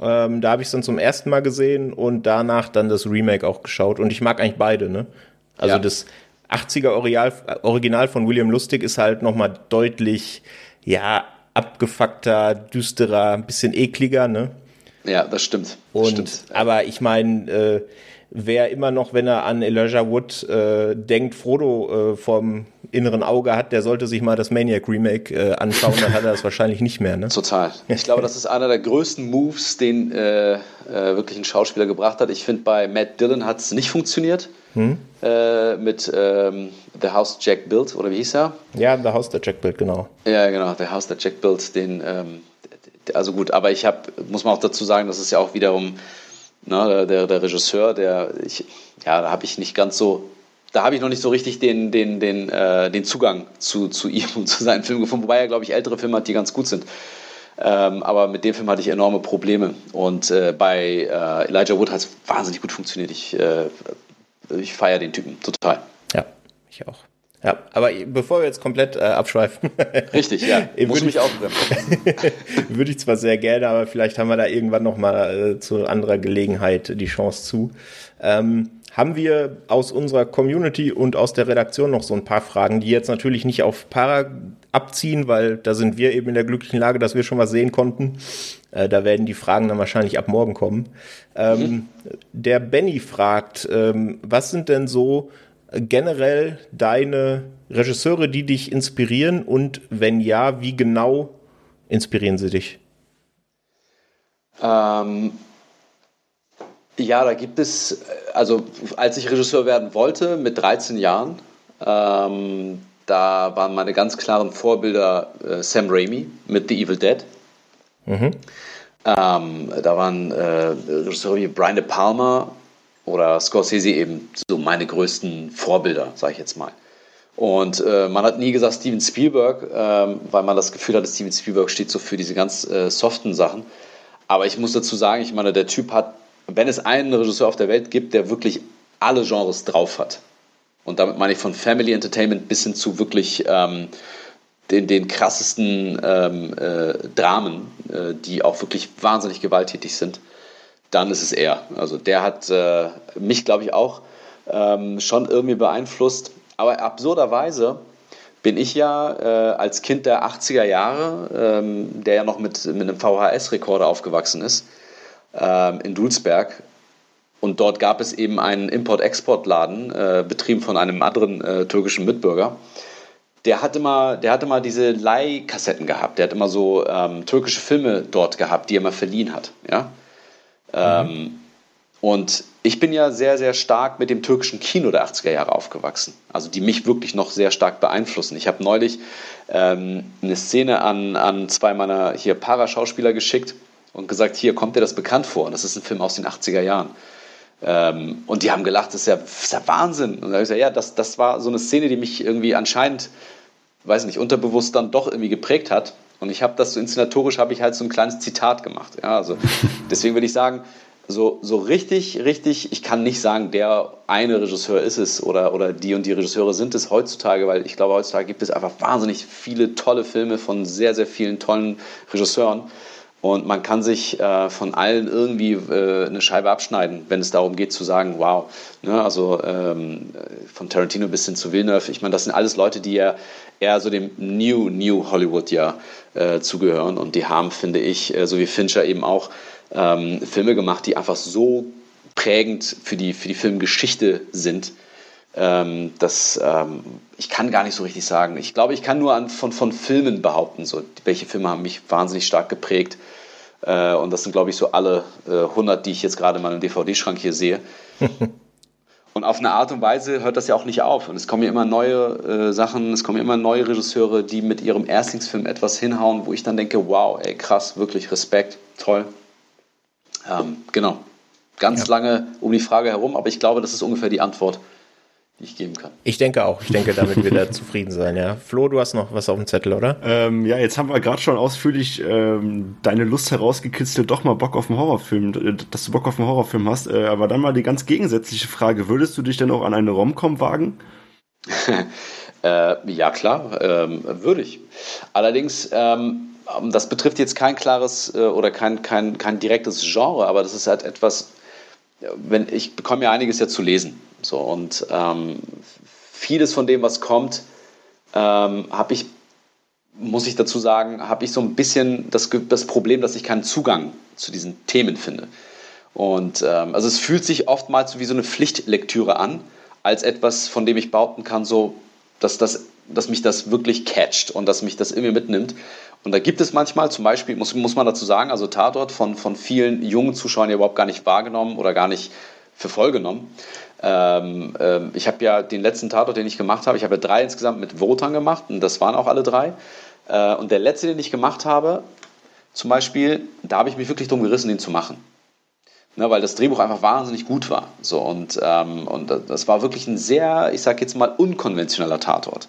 Ähm, da habe ich es dann zum ersten Mal gesehen und danach dann das Remake auch geschaut. Und ich mag eigentlich beide, ne? Also, ja. das 80er Original, Original von William Lustig ist halt nochmal deutlich, ja, abgefuckter, düsterer, ein bisschen ekliger, ne? Ja, das stimmt. Und, stimmt. Aber ich meine, äh, wer immer noch, wenn er an Elijah Wood äh, denkt, Frodo äh, vom inneren Auge hat, der sollte sich mal das Maniac Remake äh, anschauen, dann hat er das wahrscheinlich nicht mehr. Ne? Total. Ich glaube, das ist einer der größten Moves, den äh, äh, wirklich ein Schauspieler gebracht hat. Ich finde, bei Matt Dillon hat es nicht funktioniert. Hm? Äh, mit ähm, The House Jack Built, oder wie hieß er? Ja, The House that Jack Built, genau. Ja, genau, The House that Jack Built, den, ähm, also gut, aber ich habe, muss man auch dazu sagen, das ist ja auch wiederum ne, der, der Regisseur, der, ich, ja, da habe ich nicht ganz so, da habe ich noch nicht so richtig den, den, den, äh, den Zugang zu, zu ihm und zu seinen Filmen gefunden, wobei er, glaube ich, ältere Filme hat, die ganz gut sind. Ähm, aber mit dem Film hatte ich enorme Probleme. Und äh, bei äh, Elijah Wood hat es wahnsinnig gut funktioniert. Ich äh, ich feiere den Typen total. Ja, ich auch. Ja, aber bevor wir jetzt komplett äh, abschweifen. Richtig, ja. Muss mich auch Würde ich zwar sehr gerne, aber vielleicht haben wir da irgendwann nochmal äh, zu anderer Gelegenheit die Chance zu. Ähm, haben wir aus unserer Community und aus der Redaktion noch so ein paar Fragen, die jetzt natürlich nicht auf Para abziehen, weil da sind wir eben in der glücklichen Lage, dass wir schon was sehen konnten. Äh, da werden die Fragen dann wahrscheinlich ab morgen kommen. Ähm, mhm. Der Benny fragt, ähm, was sind denn so generell deine Regisseure, die dich inspirieren und wenn ja, wie genau inspirieren sie dich? Ähm, ja, da gibt es, also als ich Regisseur werden wollte mit 13 Jahren, ähm, da waren meine ganz klaren Vorbilder äh, Sam Raimi mit The Evil Dead. Mhm. Ähm, da waren äh, Regisseure wie Brian De Palma oder Scorsese eben so meine größten Vorbilder, sage ich jetzt mal. Und äh, man hat nie gesagt Steven Spielberg, äh, weil man das Gefühl hatte, Steven Spielberg steht so für diese ganz äh, soften Sachen. Aber ich muss dazu sagen, ich meine, der Typ hat, wenn es einen Regisseur auf der Welt gibt, der wirklich alle Genres drauf hat. Und damit meine ich von Family Entertainment bis hin zu wirklich ähm, den, den krassesten ähm, äh, Dramen, äh, die auch wirklich wahnsinnig gewalttätig sind, dann ist es er. Also der hat äh, mich, glaube ich, auch ähm, schon irgendwie beeinflusst. Aber absurderweise bin ich ja äh, als Kind der 80er Jahre, ähm, der ja noch mit, mit einem VHS-Rekorder aufgewachsen ist, ähm, in Dulsberg. Und dort gab es eben einen Import-Export-Laden, äh, betrieben von einem anderen äh, türkischen Mitbürger der hatte mal, der hatte mal diese Leihkassetten gehabt. Der hat immer so ähm, türkische Filme dort gehabt, die er mal verliehen hat. Ja? Ähm, und ich bin ja sehr, sehr stark mit dem türkischen Kino der 80er Jahre aufgewachsen. Also die mich wirklich noch sehr stark beeinflussen. Ich habe neulich ähm, eine Szene an, an zwei meiner hier Paraschauspieler geschickt und gesagt, hier kommt dir das bekannt vor. Und das ist ein Film aus den 80er Jahren. Ähm, und die haben gelacht, das ist ja, das ist ja Wahnsinn. Und dann habe ich gesagt, ja, das, das war so eine Szene, die mich irgendwie anscheinend, weiß nicht, unterbewusst dann doch irgendwie geprägt hat. Und ich habe das so inszenatorisch, habe ich halt so ein kleines Zitat gemacht. Ja, also deswegen würde ich sagen, so, so richtig, richtig, ich kann nicht sagen, der eine Regisseur ist es oder, oder die und die Regisseure sind es heutzutage, weil ich glaube, heutzutage gibt es einfach wahnsinnig viele tolle Filme von sehr, sehr vielen tollen Regisseuren. Und man kann sich äh, von allen irgendwie äh, eine Scheibe abschneiden, wenn es darum geht zu sagen, wow, ne, also ähm, von Tarantino bis hin zu Villeneuve, ich meine, das sind alles Leute, die ja eher so dem New, New Hollywood ja äh, zugehören. Und die haben, finde ich, äh, so wie Fincher eben auch, ähm, Filme gemacht, die einfach so prägend für die, für die Filmgeschichte sind, ähm, dass ähm, ich kann gar nicht so richtig sagen. Ich glaube, ich kann nur an, von, von Filmen behaupten, so, welche Filme haben mich wahnsinnig stark geprägt. Äh, und das sind, glaube ich, so alle äh, 100, die ich jetzt gerade mal im DVD-Schrank hier sehe. Und auf eine Art und Weise hört das ja auch nicht auf. Und es kommen ja immer neue äh, Sachen, es kommen immer neue Regisseure, die mit ihrem Erstlingsfilm etwas hinhauen, wo ich dann denke, wow, ey, krass, wirklich Respekt, toll. Ähm, genau. Ganz ja. lange um die Frage herum, aber ich glaube, das ist ungefähr die Antwort, die ich geben kann. Ich denke auch. Ich denke, damit wird er zufrieden sein, ja. Flo, du hast noch was auf dem Zettel, oder? Ähm, ja, jetzt haben wir gerade schon ausführlich ähm, deine Lust herausgekitzelt, doch mal Bock auf einen Horrorfilm, dass du Bock auf einen Horrorfilm hast. Äh, aber dann mal die ganz gegensätzliche Frage. Würdest du dich denn auch an eine Romcom wagen? äh, ja, klar, ähm, würde ich. Allerdings, ähm, ähm, das betrifft jetzt kein klares äh, oder kein, kein, kein direktes Genre, aber das ist halt etwas, wenn ich bekomme ja einiges ja zu lesen. So, und ähm, vieles von dem, was kommt, ähm, habe ich, muss ich dazu sagen, habe ich so ein bisschen das, das Problem, dass ich keinen Zugang zu diesen Themen finde. Und ähm, also es fühlt sich oftmals wie so eine Pflichtlektüre an, als etwas, von dem ich behaupten kann, so, dass, das, dass mich das wirklich catcht und dass mich das irgendwie mitnimmt. Und da gibt es manchmal, zum Beispiel, muss, muss man dazu sagen, also Tatort von, von vielen jungen Zuschauern ja überhaupt gar nicht wahrgenommen oder gar nicht für voll genommen. Ähm, ähm, ich habe ja den letzten Tatort, den ich gemacht habe, ich habe ja drei insgesamt mit Wotan gemacht und das waren auch alle drei. Äh, und der letzte, den ich gemacht habe, zum Beispiel, da habe ich mich wirklich drum gerissen, den zu machen. Ne, weil das Drehbuch einfach wahnsinnig gut war. So, und, ähm, und das war wirklich ein sehr, ich sage jetzt mal, unkonventioneller Tatort.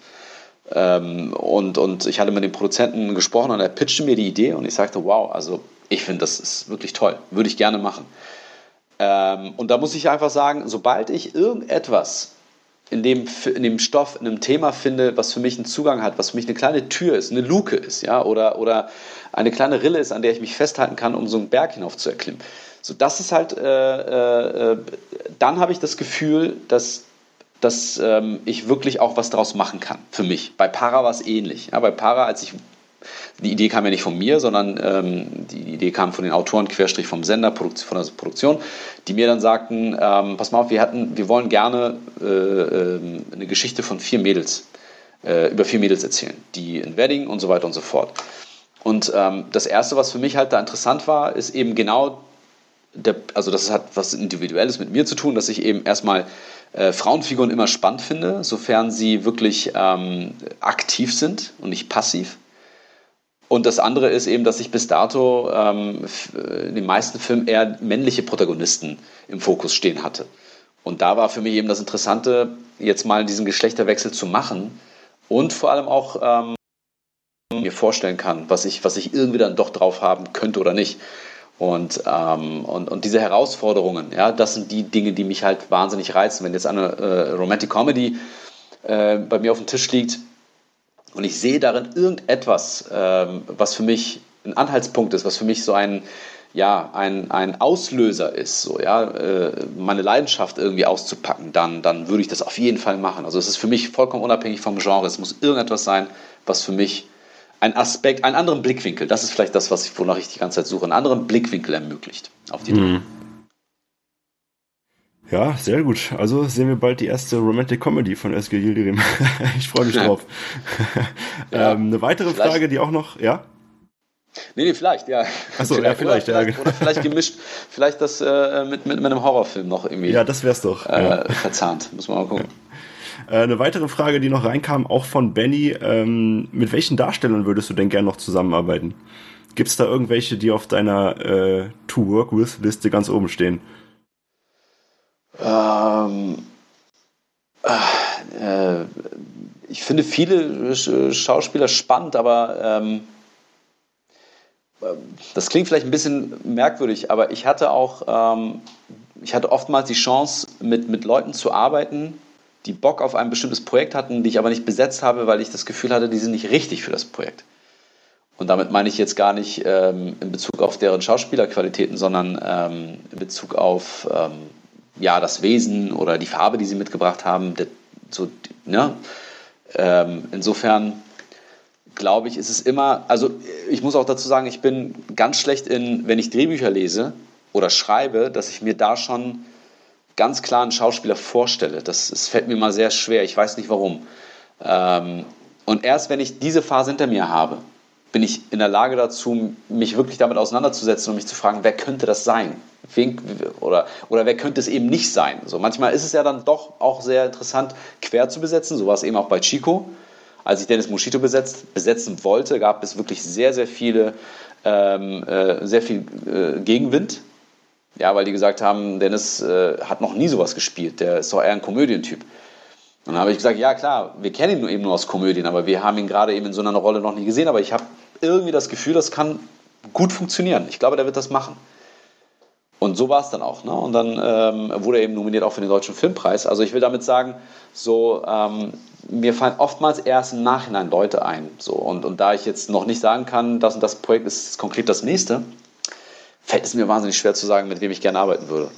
Ähm, und, und ich hatte mit dem Produzenten gesprochen und er pitchte mir die Idee und ich sagte, wow, also ich finde, das ist wirklich toll, würde ich gerne machen. Ähm, und da muss ich einfach sagen, sobald ich irgendetwas in dem, in dem Stoff, in einem Thema finde, was für mich einen Zugang hat, was für mich eine kleine Tür ist, eine Luke ist, ja, oder, oder eine kleine Rille ist, an der ich mich festhalten kann, um so einen Berg hinauf zu erklimmen. So, das ist halt, äh, äh, dann habe ich das Gefühl, dass dass ähm, ich wirklich auch was daraus machen kann für mich. Bei Para war es ähnlich. Ja, bei Para, als ich die Idee kam ja nicht von mir, sondern ähm, die Idee kam von den Autoren, Querstrich vom Sender, von der Produktion, die mir dann sagten, ähm, pass mal auf, wir, hatten, wir wollen gerne äh, äh, eine Geschichte von vier Mädels, äh, über vier Mädels erzählen, die in Wedding und so weiter und so fort. Und ähm, das Erste, was für mich halt da interessant war, ist eben genau, der, also das hat was Individuelles mit mir zu tun, dass ich eben erstmal äh, Frauenfiguren immer spannend finde, sofern sie wirklich ähm, aktiv sind und nicht passiv. Und das andere ist eben, dass ich bis dato ähm, äh, in den meisten Filmen eher männliche Protagonisten im Fokus stehen hatte. Und da war für mich eben das Interessante, jetzt mal diesen Geschlechterwechsel zu machen und vor allem auch ähm, mir vorstellen kann, was ich, was ich irgendwie dann doch drauf haben könnte oder nicht. Und, ähm, und, und diese Herausforderungen, ja, das sind die Dinge, die mich halt wahnsinnig reizen. Wenn jetzt eine äh, Romantic Comedy äh, bei mir auf dem Tisch liegt und ich sehe darin irgendetwas, ähm, was für mich ein Anhaltspunkt ist, was für mich so ein, ja, ein, ein Auslöser ist, so, ja, äh, meine Leidenschaft irgendwie auszupacken, dann, dann würde ich das auf jeden Fall machen. Also es ist für mich vollkommen unabhängig vom Genre. Es muss irgendetwas sein, was für mich ein Aspekt, einen anderen Blickwinkel, das ist vielleicht das, was ich, wonach ich die ganze Zeit suche, einen anderen Blickwinkel ermöglicht auf die Dinge. Ja, sehr gut. Also sehen wir bald die erste Romantic Comedy von SG Yildirim. ich freue mich drauf. ja, ähm, eine weitere Frage, die auch noch, ja? Nee, nee, vielleicht, ja. Achso, ja, vielleicht, oder, ja. Oder vielleicht gemischt, vielleicht das äh, mit, mit, mit einem Horrorfilm noch irgendwie. Ja, das wär's doch. Äh, ja. Verzahnt, muss man mal gucken. Ja. Äh, eine weitere Frage, die noch reinkam, auch von Benny. Ähm, mit welchen Darstellern würdest du denn gern noch zusammenarbeiten? Gibt es da irgendwelche, die auf deiner äh, To-Work-With-Liste ganz oben stehen? Ähm, äh, ich finde viele Schauspieler spannend, aber ähm, das klingt vielleicht ein bisschen merkwürdig, aber ich hatte auch, ähm, ich hatte oftmals die Chance, mit, mit Leuten zu arbeiten, die Bock auf ein bestimmtes Projekt hatten, die ich aber nicht besetzt habe, weil ich das Gefühl hatte, die sind nicht richtig für das Projekt. Und damit meine ich jetzt gar nicht ähm, in Bezug auf deren Schauspielerqualitäten, sondern ähm, in Bezug auf ähm, ja, das Wesen oder die Farbe, die sie mitgebracht haben. So, ne? Ähm, insofern glaube ich, ist es immer, also ich muss auch dazu sagen, ich bin ganz schlecht in, wenn ich Drehbücher lese oder schreibe, dass ich mir da schon ganz klar einen Schauspieler vorstelle. Das, das fällt mir mal sehr schwer, ich weiß nicht warum. Ähm, und erst wenn ich diese Phase hinter mir habe, bin ich in der Lage dazu, mich wirklich damit auseinanderzusetzen und mich zu fragen, wer könnte das sein? Wen, oder, oder wer könnte es eben nicht sein? So, manchmal ist es ja dann doch auch sehr interessant, quer zu besetzen. So war es eben auch bei Chico. Als ich Dennis Moschito besetzt, besetzen wollte, gab es wirklich sehr, sehr viele, ähm, äh, sehr viel äh, Gegenwind. Ja, weil die gesagt haben, Dennis äh, hat noch nie sowas gespielt. Der ist doch eher ein Komödientyp. Und dann habe ich gesagt, ja klar, wir kennen ihn eben nur aus Komödien, aber wir haben ihn gerade eben in so einer Rolle noch nie gesehen. Aber ich habe irgendwie das Gefühl, das kann gut funktionieren. Ich glaube, der wird das machen. Und so war es dann auch. Ne? Und dann ähm, wurde er eben nominiert auch für den Deutschen Filmpreis. Also ich will damit sagen, so ähm, mir fallen oftmals erst im Nachhinein Leute ein. So, und, und da ich jetzt noch nicht sagen kann, das und das Projekt ist konkret das nächste, fällt es mir wahnsinnig schwer zu sagen, mit wem ich gerne arbeiten würde.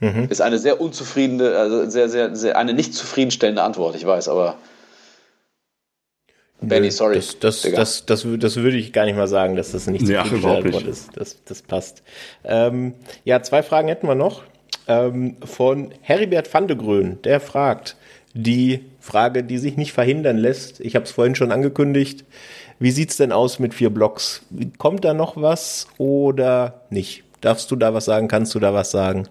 Mhm. Ist eine sehr unzufriedene, also sehr, sehr, sehr, eine nicht zufriedenstellende Antwort, ich weiß, aber. Benny, sorry. Das, das, das, das, das, würde ich gar nicht mal sagen, dass das nicht zufriedenstellende ja, Antwort ist. Das, das passt. Ähm, ja, zwei Fragen hätten wir noch. Ähm, von Heribert van de Grön, der fragt, die Frage, die sich nicht verhindern lässt. Ich habe es vorhin schon angekündigt. Wie sieht's denn aus mit vier Blocks? Kommt da noch was oder nicht? Darfst du da was sagen? Kannst du da was sagen?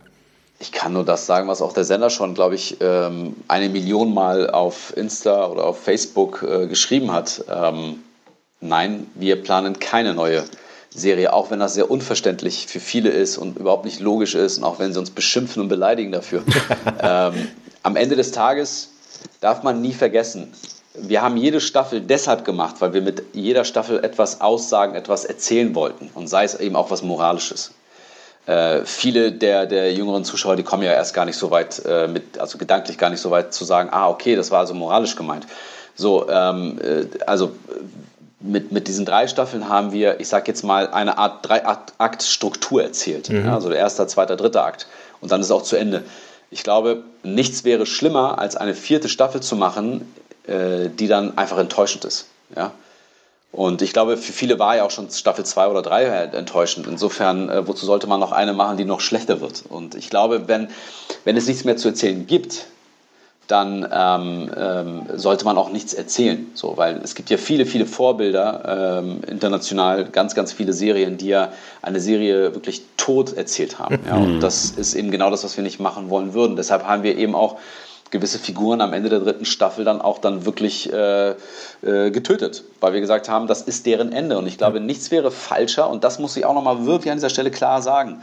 Ich kann nur das sagen, was auch der Sender schon, glaube ich, ähm, eine Million Mal auf Insta oder auf Facebook äh, geschrieben hat. Ähm, nein, wir planen keine neue Serie, auch wenn das sehr unverständlich für viele ist und überhaupt nicht logisch ist und auch wenn sie uns beschimpfen und beleidigen dafür. ähm, am Ende des Tages darf man nie vergessen, wir haben jede Staffel deshalb gemacht, weil wir mit jeder Staffel etwas aussagen, etwas erzählen wollten und sei es eben auch was Moralisches. Äh, viele der, der jüngeren Zuschauer, die kommen ja erst gar nicht so weit äh, mit, also gedanklich gar nicht so weit zu sagen, ah, okay, das war also moralisch gemeint. So, ähm, äh, also mit, mit diesen drei Staffeln haben wir, ich sag jetzt mal, eine Art Drei-Akt-Struktur erzählt. Mhm. Ja, also der erste, zweite, dritte Akt. Und dann ist es auch zu Ende. Ich glaube, nichts wäre schlimmer, als eine vierte Staffel zu machen, äh, die dann einfach enttäuschend ist. Ja? Und ich glaube, für viele war ja auch schon Staffel 2 oder 3 enttäuschend. Insofern, äh, wozu sollte man noch eine machen, die noch schlechter wird? Und ich glaube, wenn, wenn es nichts mehr zu erzählen gibt, dann ähm, ähm, sollte man auch nichts erzählen. So, weil es gibt ja viele, viele Vorbilder, ähm, international, ganz, ganz viele Serien, die ja eine Serie wirklich tot erzählt haben. Ja, und mhm. das ist eben genau das, was wir nicht machen wollen würden. Deshalb haben wir eben auch gewisse Figuren am Ende der dritten Staffel dann auch dann wirklich äh, äh, getötet, weil wir gesagt haben, das ist deren Ende. Und ich glaube, nichts wäre falscher, und das muss ich auch nochmal wirklich an dieser Stelle klar sagen.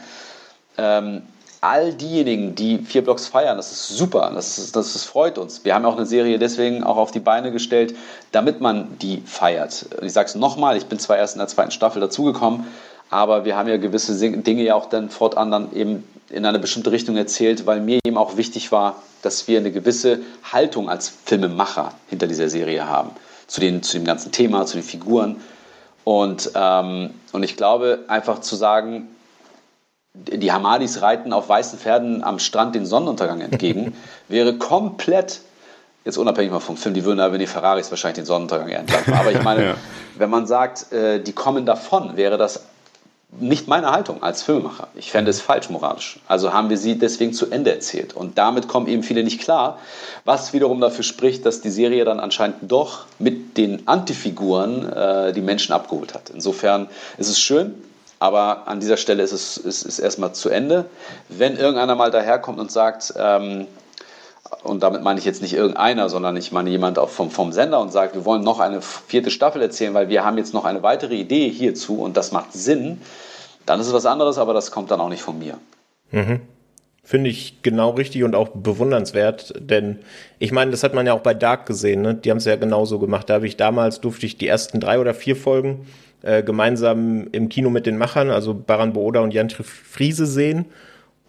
Ähm, all diejenigen, die vier Blocks feiern, das ist super, das, ist, das, das freut uns. Wir haben auch eine Serie deswegen auch auf die Beine gestellt, damit man die feiert. Ich sage es nochmal, ich bin zwar erst in der zweiten Staffel dazugekommen, aber wir haben ja gewisse Dinge ja auch dann fortan dann eben in eine bestimmte Richtung erzählt, weil mir eben auch wichtig war, dass wir eine gewisse Haltung als Filmemacher hinter dieser Serie haben. Zu, den, zu dem ganzen Thema, zu den Figuren. Und, ähm, und ich glaube, einfach zu sagen, die Hamadis reiten auf weißen Pferden am Strand den Sonnenuntergang entgegen, wäre komplett, jetzt unabhängig mal vom Film, die würden aber in die Ferraris wahrscheinlich den Sonnenuntergang entlang. Aber ich meine, ja. wenn man sagt, äh, die kommen davon, wäre das nicht meine Haltung als Filmemacher. Ich fände es falsch moralisch. Also haben wir sie deswegen zu Ende erzählt. Und damit kommen eben viele nicht klar, was wiederum dafür spricht, dass die Serie dann anscheinend doch mit den Antifiguren äh, die Menschen abgeholt hat. Insofern ist es schön, aber an dieser Stelle ist es ist, ist erstmal zu Ende. Wenn irgendeiner mal daherkommt und sagt, ähm, und damit meine ich jetzt nicht irgendeiner, sondern ich meine jemand auch vom, vom Sender und sagt, wir wollen noch eine vierte Staffel erzählen, weil wir haben jetzt noch eine weitere Idee hierzu und das macht Sinn, dann ist es was anderes, aber das kommt dann auch nicht von mir. Mhm. Finde ich genau richtig und auch bewundernswert, denn ich meine, das hat man ja auch bei Dark gesehen, ne? Die haben es ja genauso gemacht. Da habe ich damals durfte ich die ersten drei oder vier Folgen äh, gemeinsam im Kino mit den Machern, also Baran Booda und Jan Friese sehen.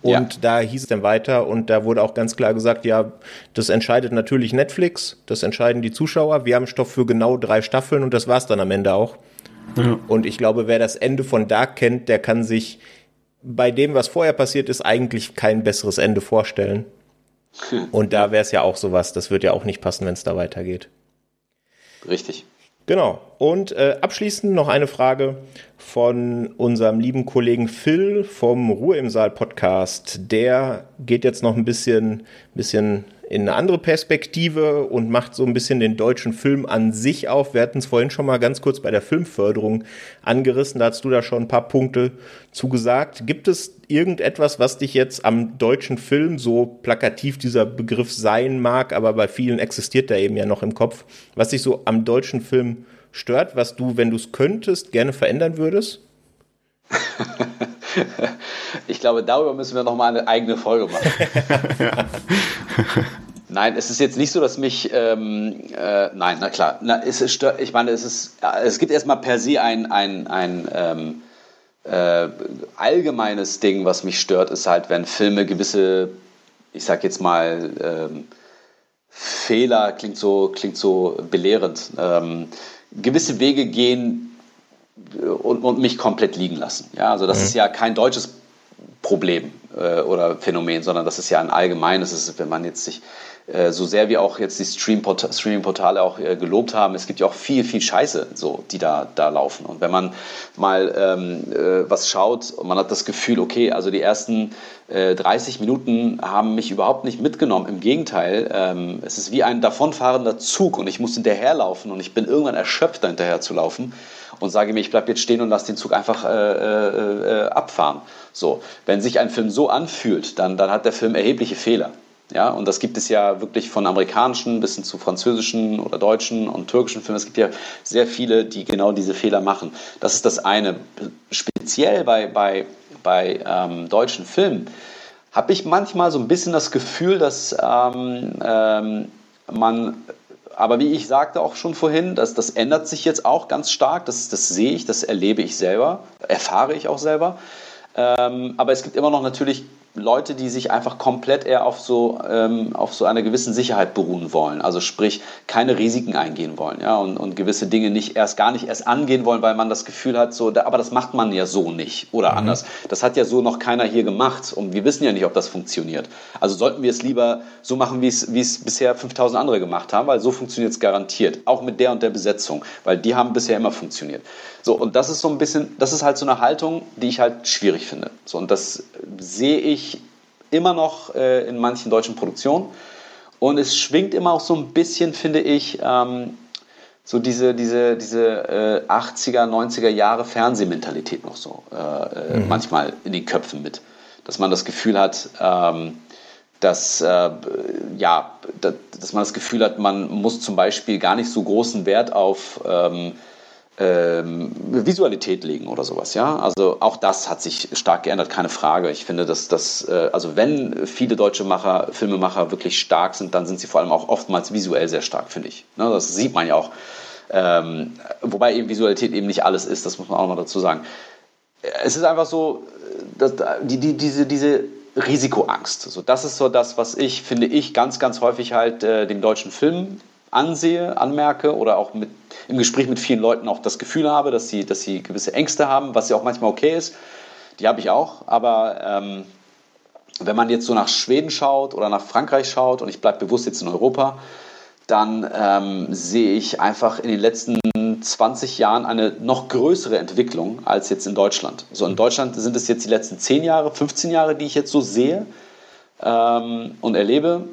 Und ja. da hieß es dann weiter und da wurde auch ganz klar gesagt, ja, das entscheidet natürlich Netflix, das entscheiden die Zuschauer. Wir haben Stoff für genau drei Staffeln und das war's dann am Ende auch. Ja. Und ich glaube, wer das Ende von Dark kennt, der kann sich bei dem, was vorher passiert ist, eigentlich kein besseres Ende vorstellen. Hm. Und da wäre es ja auch sowas, das wird ja auch nicht passen, wenn es da weitergeht. Richtig. Genau. Und äh, abschließend noch eine Frage von unserem lieben Kollegen Phil vom Ruhe im Saal Podcast. Der geht jetzt noch ein bisschen, bisschen in eine andere Perspektive und macht so ein bisschen den deutschen Film an sich auf. Wir hatten es vorhin schon mal ganz kurz bei der Filmförderung angerissen. Da hast du da schon ein paar Punkte zugesagt. Gibt es irgendetwas, was dich jetzt am deutschen Film, so plakativ dieser Begriff sein mag, aber bei vielen existiert der eben ja noch im Kopf, was dich so am deutschen Film stört, was du, wenn du es könntest, gerne verändern würdest? ich glaube, darüber müssen wir noch mal eine eigene Folge machen. Nein, es ist jetzt nicht so, dass mich, ähm, äh, nein, na klar, na, es ist, ich meine, es ist, es gibt erstmal per se ein, ein, ein ähm, äh, allgemeines Ding, was mich stört, ist halt, wenn Filme gewisse, ich sag jetzt mal, ähm, Fehler, klingt so, klingt so belehrend, ähm, gewisse Wege gehen und, und, mich komplett liegen lassen. Ja, also das mhm. ist ja kein deutsches Problem äh, oder Phänomen, sondern das ist ja ein allgemeines, ist, wenn man jetzt sich äh, so sehr wir auch jetzt die Streaming-Portale auch äh, gelobt haben, es gibt ja auch viel, viel Scheiße, so, die da, da laufen. Und wenn man mal ähm, äh, was schaut und man hat das Gefühl, okay, also die ersten äh, 30 Minuten haben mich überhaupt nicht mitgenommen. Im Gegenteil, ähm, es ist wie ein davonfahrender Zug und ich muss hinterherlaufen und ich bin irgendwann erschöpft, da hinterher zu laufen und sage mir, ich bleibe jetzt stehen und lasse den Zug einfach äh, abfahren. So, wenn sich ein Film so anfühlt, dann, dann hat der Film erhebliche Fehler. Ja, und das gibt es ja wirklich von amerikanischen bis hin zu französischen oder deutschen und türkischen Filmen. Es gibt ja sehr viele, die genau diese Fehler machen. Das ist das eine. Speziell bei, bei, bei ähm, deutschen Filmen habe ich manchmal so ein bisschen das Gefühl, dass ähm, ähm, man, aber wie ich sagte auch schon vorhin, dass, das ändert sich jetzt auch ganz stark. Das, das sehe ich, das erlebe ich selber, erfahre ich auch selber. Ähm, aber es gibt immer noch natürlich Leute, die sich einfach komplett eher auf so, ähm, auf so einer gewissen Sicherheit beruhen wollen. Also sprich, keine Risiken eingehen wollen, ja, und, und gewisse Dinge nicht erst gar nicht erst angehen wollen, weil man das Gefühl hat, so, da, aber das macht man ja so nicht oder mhm. anders. Das hat ja so noch keiner hier gemacht und wir wissen ja nicht, ob das funktioniert. Also sollten wir es lieber so machen, wie es, wie es bisher 5000 andere gemacht haben, weil so funktioniert es garantiert. Auch mit der und der Besetzung, weil die haben bisher immer funktioniert. So, und das ist so ein bisschen, das ist halt so eine Haltung, die ich halt schwierig finde. So, und das sehe ich immer noch äh, in manchen deutschen Produktionen. Und es schwingt immer auch so ein bisschen, finde ich, ähm, so diese, diese, diese äh, 80er, 90er Jahre Fernsehmentalität noch so äh, äh, mhm. manchmal in den Köpfen mit. Dass man das Gefühl hat, ähm, dass, äh, ja, dass man das Gefühl hat, man muss zum Beispiel gar nicht so großen Wert auf ähm, ähm, Visualität legen oder sowas. Ja, also auch das hat sich stark geändert, keine Frage. Ich finde, dass das, äh, also wenn viele deutsche Macher, Filmemacher wirklich stark sind, dann sind sie vor allem auch oftmals visuell sehr stark, finde ich. Ne, das sieht man ja auch. Ähm, wobei eben Visualität eben nicht alles ist, das muss man auch mal dazu sagen. Es ist einfach so, dass die, die, diese, diese Risikoangst. So, das ist so das, was ich, finde ich, ganz, ganz häufig halt äh, dem deutschen Film ansehe, anmerke oder auch mit, im Gespräch mit vielen Leuten auch das Gefühl habe, dass sie, dass sie gewisse Ängste haben, was ja auch manchmal okay ist. Die habe ich auch, aber ähm, wenn man jetzt so nach Schweden schaut oder nach Frankreich schaut, und ich bleibe bewusst jetzt in Europa, dann ähm, sehe ich einfach in den letzten 20 Jahren eine noch größere Entwicklung als jetzt in Deutschland. So in Deutschland sind es jetzt die letzten 10 Jahre, 15 Jahre, die ich jetzt so sehe ähm, und erlebe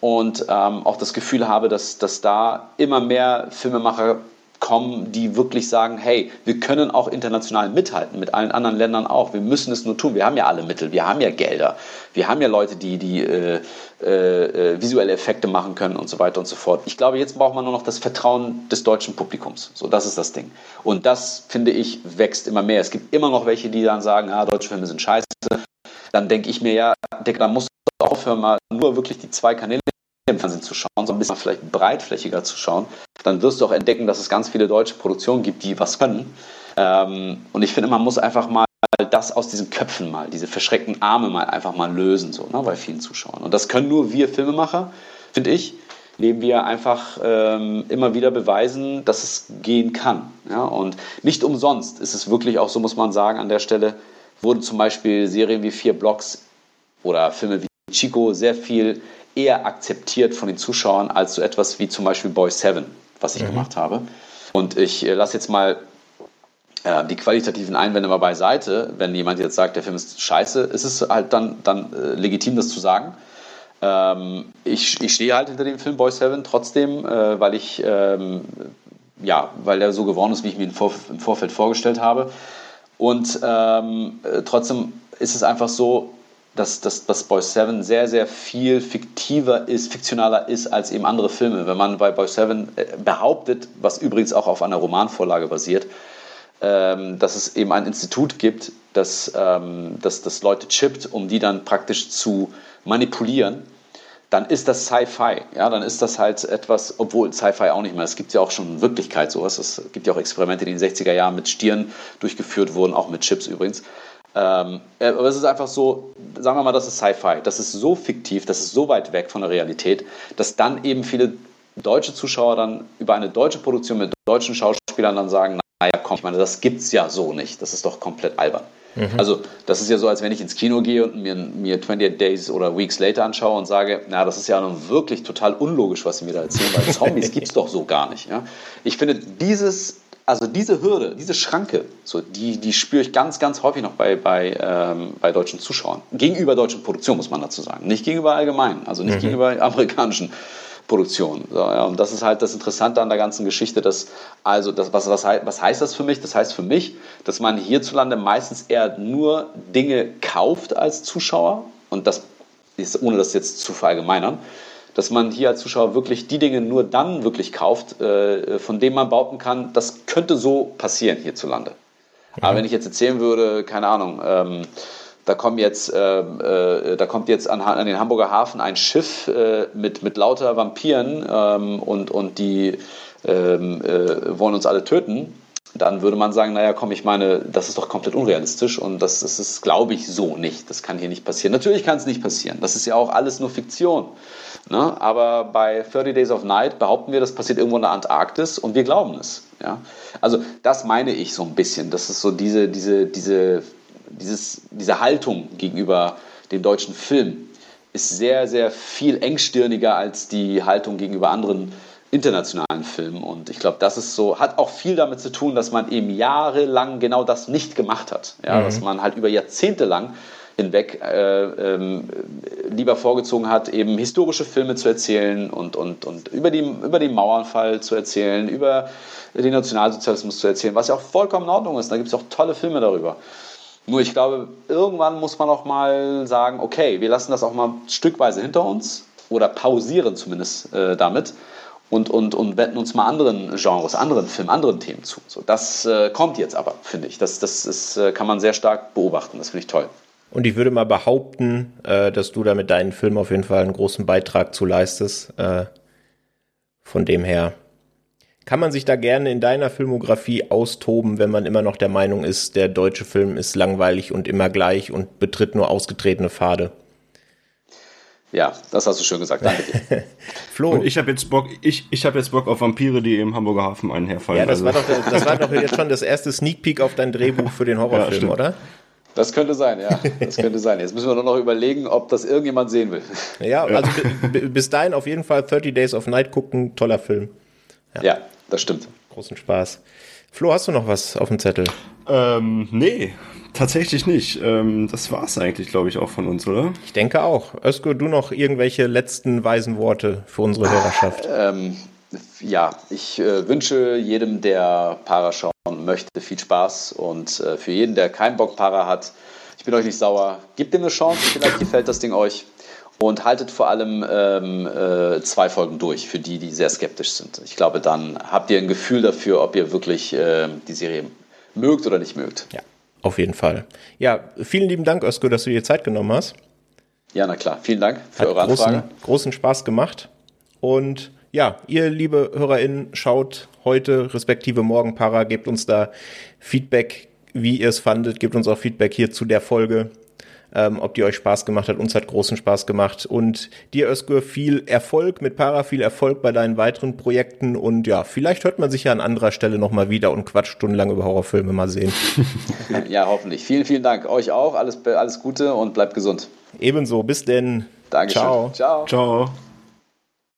und ähm, auch das Gefühl habe, dass, dass da immer mehr Filmemacher kommen, die wirklich sagen, hey, wir können auch international mithalten, mit allen anderen Ländern auch. Wir müssen es nur tun. Wir haben ja alle Mittel, wir haben ja Gelder, wir haben ja Leute, die, die äh, äh, visuelle Effekte machen können und so weiter und so fort. Ich glaube, jetzt braucht man nur noch das Vertrauen des deutschen Publikums. So, das ist das Ding. Und das, finde ich, wächst immer mehr. Es gibt immer noch welche, die dann sagen, ah, deutsche Filme sind scheiße. Dann denke ich mir, ja, Dick, dann musst aufhören, mal nur wirklich die zwei Kanäle im Fernsehen zu schauen, sondern ein bisschen vielleicht breitflächiger zu schauen, dann wirst du auch entdecken, dass es ganz viele deutsche Produktionen gibt, die was können. Ähm, und ich finde, man muss einfach mal das aus diesen Köpfen mal, diese verschreckten Arme mal einfach mal lösen, so, ne, bei vielen Zuschauern. Und das können nur wir Filmemacher, finde ich, indem wir einfach ähm, immer wieder beweisen, dass es gehen kann. Ja? Und nicht umsonst ist es wirklich auch so, muss man sagen, an der Stelle wurden zum Beispiel Serien wie Vier Blocks oder Filme wie Chico sehr viel eher akzeptiert von den Zuschauern als so etwas wie zum Beispiel Boy 7, was ich mhm. gemacht habe. Und ich äh, lasse jetzt mal äh, die qualitativen Einwände mal beiseite. Wenn jemand jetzt sagt, der Film ist scheiße, ist es halt dann, dann äh, legitim, das zu sagen. Ähm, ich, ich stehe halt hinter dem Film Boy 7 trotzdem, äh, weil ich, ähm, ja, weil der so geworden ist, wie ich mir ihn vor, im Vorfeld vorgestellt habe. Und ähm, äh, trotzdem ist es einfach so, dass, dass, dass Boy 7 sehr, sehr viel fiktiver ist, fiktionaler ist als eben andere Filme. Wenn man bei Boy 7 äh, behauptet, was übrigens auch auf einer Romanvorlage basiert, ähm, dass es eben ein Institut gibt, das, ähm, das, das Leute chippt, um die dann praktisch zu manipulieren, dann ist das Sci-Fi. Ja, dann ist das halt etwas, obwohl Sci-Fi auch nicht mehr, es gibt ja auch schon Wirklichkeit sowas. Es gibt ja auch Experimente, die in den 60er Jahren mit Stieren durchgeführt wurden, auch mit Chips übrigens. Ähm, äh, aber es ist einfach so, sagen wir mal, das ist Sci-Fi. Das ist so fiktiv, das ist so weit weg von der Realität, dass dann eben viele deutsche Zuschauer dann über eine deutsche Produktion mit deutschen Schauspielern dann sagen, naja, komm, ich meine, das gibt's ja so nicht. Das ist doch komplett albern. Mhm. Also, das ist ja so, als wenn ich ins Kino gehe und mir, mir 28 Days oder Weeks Later anschaue und sage, na, das ist ja nun wirklich total unlogisch, was Sie mir da erzählen, weil Zombies gibt's doch so gar nicht. Ja? Ich finde, dieses also diese Hürde, diese Schranke, so, die, die spüre ich ganz, ganz häufig noch bei, bei, ähm, bei deutschen Zuschauern. Gegenüber deutschen Produktionen, muss man dazu sagen. Nicht gegenüber allgemein, also nicht mhm. gegenüber amerikanischen Produktionen. So, ja, und das ist halt das Interessante an der ganzen Geschichte, dass, also, das, was, was, was heißt das für mich? Das heißt für mich, dass man hierzulande meistens eher nur Dinge kauft als Zuschauer und das ist, ohne das jetzt zu verallgemeinern, dass man hier als Zuschauer wirklich die Dinge nur dann wirklich kauft, äh, von denen man behaupten kann, das könnte so passieren hierzulande. Mhm. Aber wenn ich jetzt erzählen würde, keine Ahnung, ähm, da, kommen jetzt, äh, äh, da kommt jetzt an, an, den Hamburger Hafen ein Schiff äh, mit, mit lauter Vampiren ähm, und, und die ähm, äh, wollen uns alle töten, dann würde man sagen, naja, komm, ich meine, das ist doch komplett unrealistisch und das, das ist, glaube ich, so nicht. Das kann hier nicht passieren. Natürlich kann es nicht passieren. Das ist ja auch alles nur Fiktion. Ne? Aber bei 30 Days of Night behaupten wir, das passiert irgendwo in der Antarktis und wir glauben es. Ja? Also das meine ich so ein bisschen. Das ist so diese, diese, diese, dieses, diese Haltung gegenüber dem deutschen Film ist sehr, sehr viel engstirniger als die Haltung gegenüber anderen internationalen Filmen. Und ich glaube, das ist so, hat auch viel damit zu tun, dass man eben jahrelang genau das nicht gemacht hat. Ja? Mhm. Dass man halt über Jahrzehnte lang hinweg äh, ähm, lieber vorgezogen hat, eben historische Filme zu erzählen und, und, und über, die, über den Mauernfall zu erzählen, über den Nationalsozialismus zu erzählen, was ja auch vollkommen in Ordnung ist. Da gibt es auch tolle Filme darüber. Nur ich glaube, irgendwann muss man auch mal sagen, okay, wir lassen das auch mal stückweise hinter uns oder pausieren zumindest äh, damit und, und, und wenden uns mal anderen Genres, anderen Filmen, anderen Themen zu. So, das äh, kommt jetzt aber, finde ich. Das, das ist, äh, kann man sehr stark beobachten. Das finde ich toll. Und ich würde mal behaupten, äh, dass du da mit deinen Filmen auf jeden Fall einen großen Beitrag zu leistest. Äh, von dem her kann man sich da gerne in deiner Filmografie austoben, wenn man immer noch der Meinung ist, der deutsche Film ist langweilig und immer gleich und betritt nur ausgetretene Pfade. Ja, das hast du schön gesagt. Danke dir. Flo. Und ich habe jetzt Bock, ich, ich habe jetzt Bock auf Vampire, die im Hamburger Hafen einherfallen. Ja, das, also. war doch, das war doch jetzt schon das erste Sneak Peek auf dein Drehbuch für den Horrorfilm, ja, oder? Das könnte sein, ja. Das könnte sein. Jetzt müssen wir nur noch überlegen, ob das irgendjemand sehen will. Ja, also bis dahin auf jeden Fall 30 Days of Night gucken, toller Film. Ja, ja das stimmt. Großen Spaß. Flo, hast du noch was auf dem Zettel? Ähm, nee, tatsächlich nicht. Ähm, das war's eigentlich, glaube ich, auch von uns, oder? Ich denke auch. Özgür, du noch irgendwelche letzten weisen Worte für unsere Hörerschaft? Ähm, ja, ich äh, wünsche jedem, der Para schauen möchte, viel Spaß und äh, für jeden, der keinen Bock Para hat, ich bin euch nicht sauer, gebt ihm eine Chance, vielleicht gefällt das Ding euch und haltet vor allem ähm, äh, zwei Folgen durch, für die, die sehr skeptisch sind. Ich glaube, dann habt ihr ein Gefühl dafür, ob ihr wirklich äh, die Serie mögt oder nicht mögt. Ja, auf jeden Fall. Ja, vielen lieben Dank, Özgür, dass du dir Zeit genommen hast. Ja, na klar. Vielen Dank für Hat eure großen, Anfrage. großen Spaß gemacht. Und ja, ihr liebe HörerInnen, schaut heute respektive morgen Para, gebt uns da Feedback, wie ihr es fandet, gebt uns auch Feedback hier zu der Folge, ähm, ob die euch Spaß gemacht hat. Uns hat großen Spaß gemacht. Und dir, Özgür, viel Erfolg mit Para, viel Erfolg bei deinen weiteren Projekten. Und ja, vielleicht hört man sich ja an anderer Stelle nochmal wieder und quatscht stundenlang über Horrorfilme mal sehen. Ja, hoffentlich. Vielen, vielen Dank. Euch auch. Alles, alles Gute und bleibt gesund. Ebenso, bis denn. Dankeschön. Ciao. Ciao. Ciao.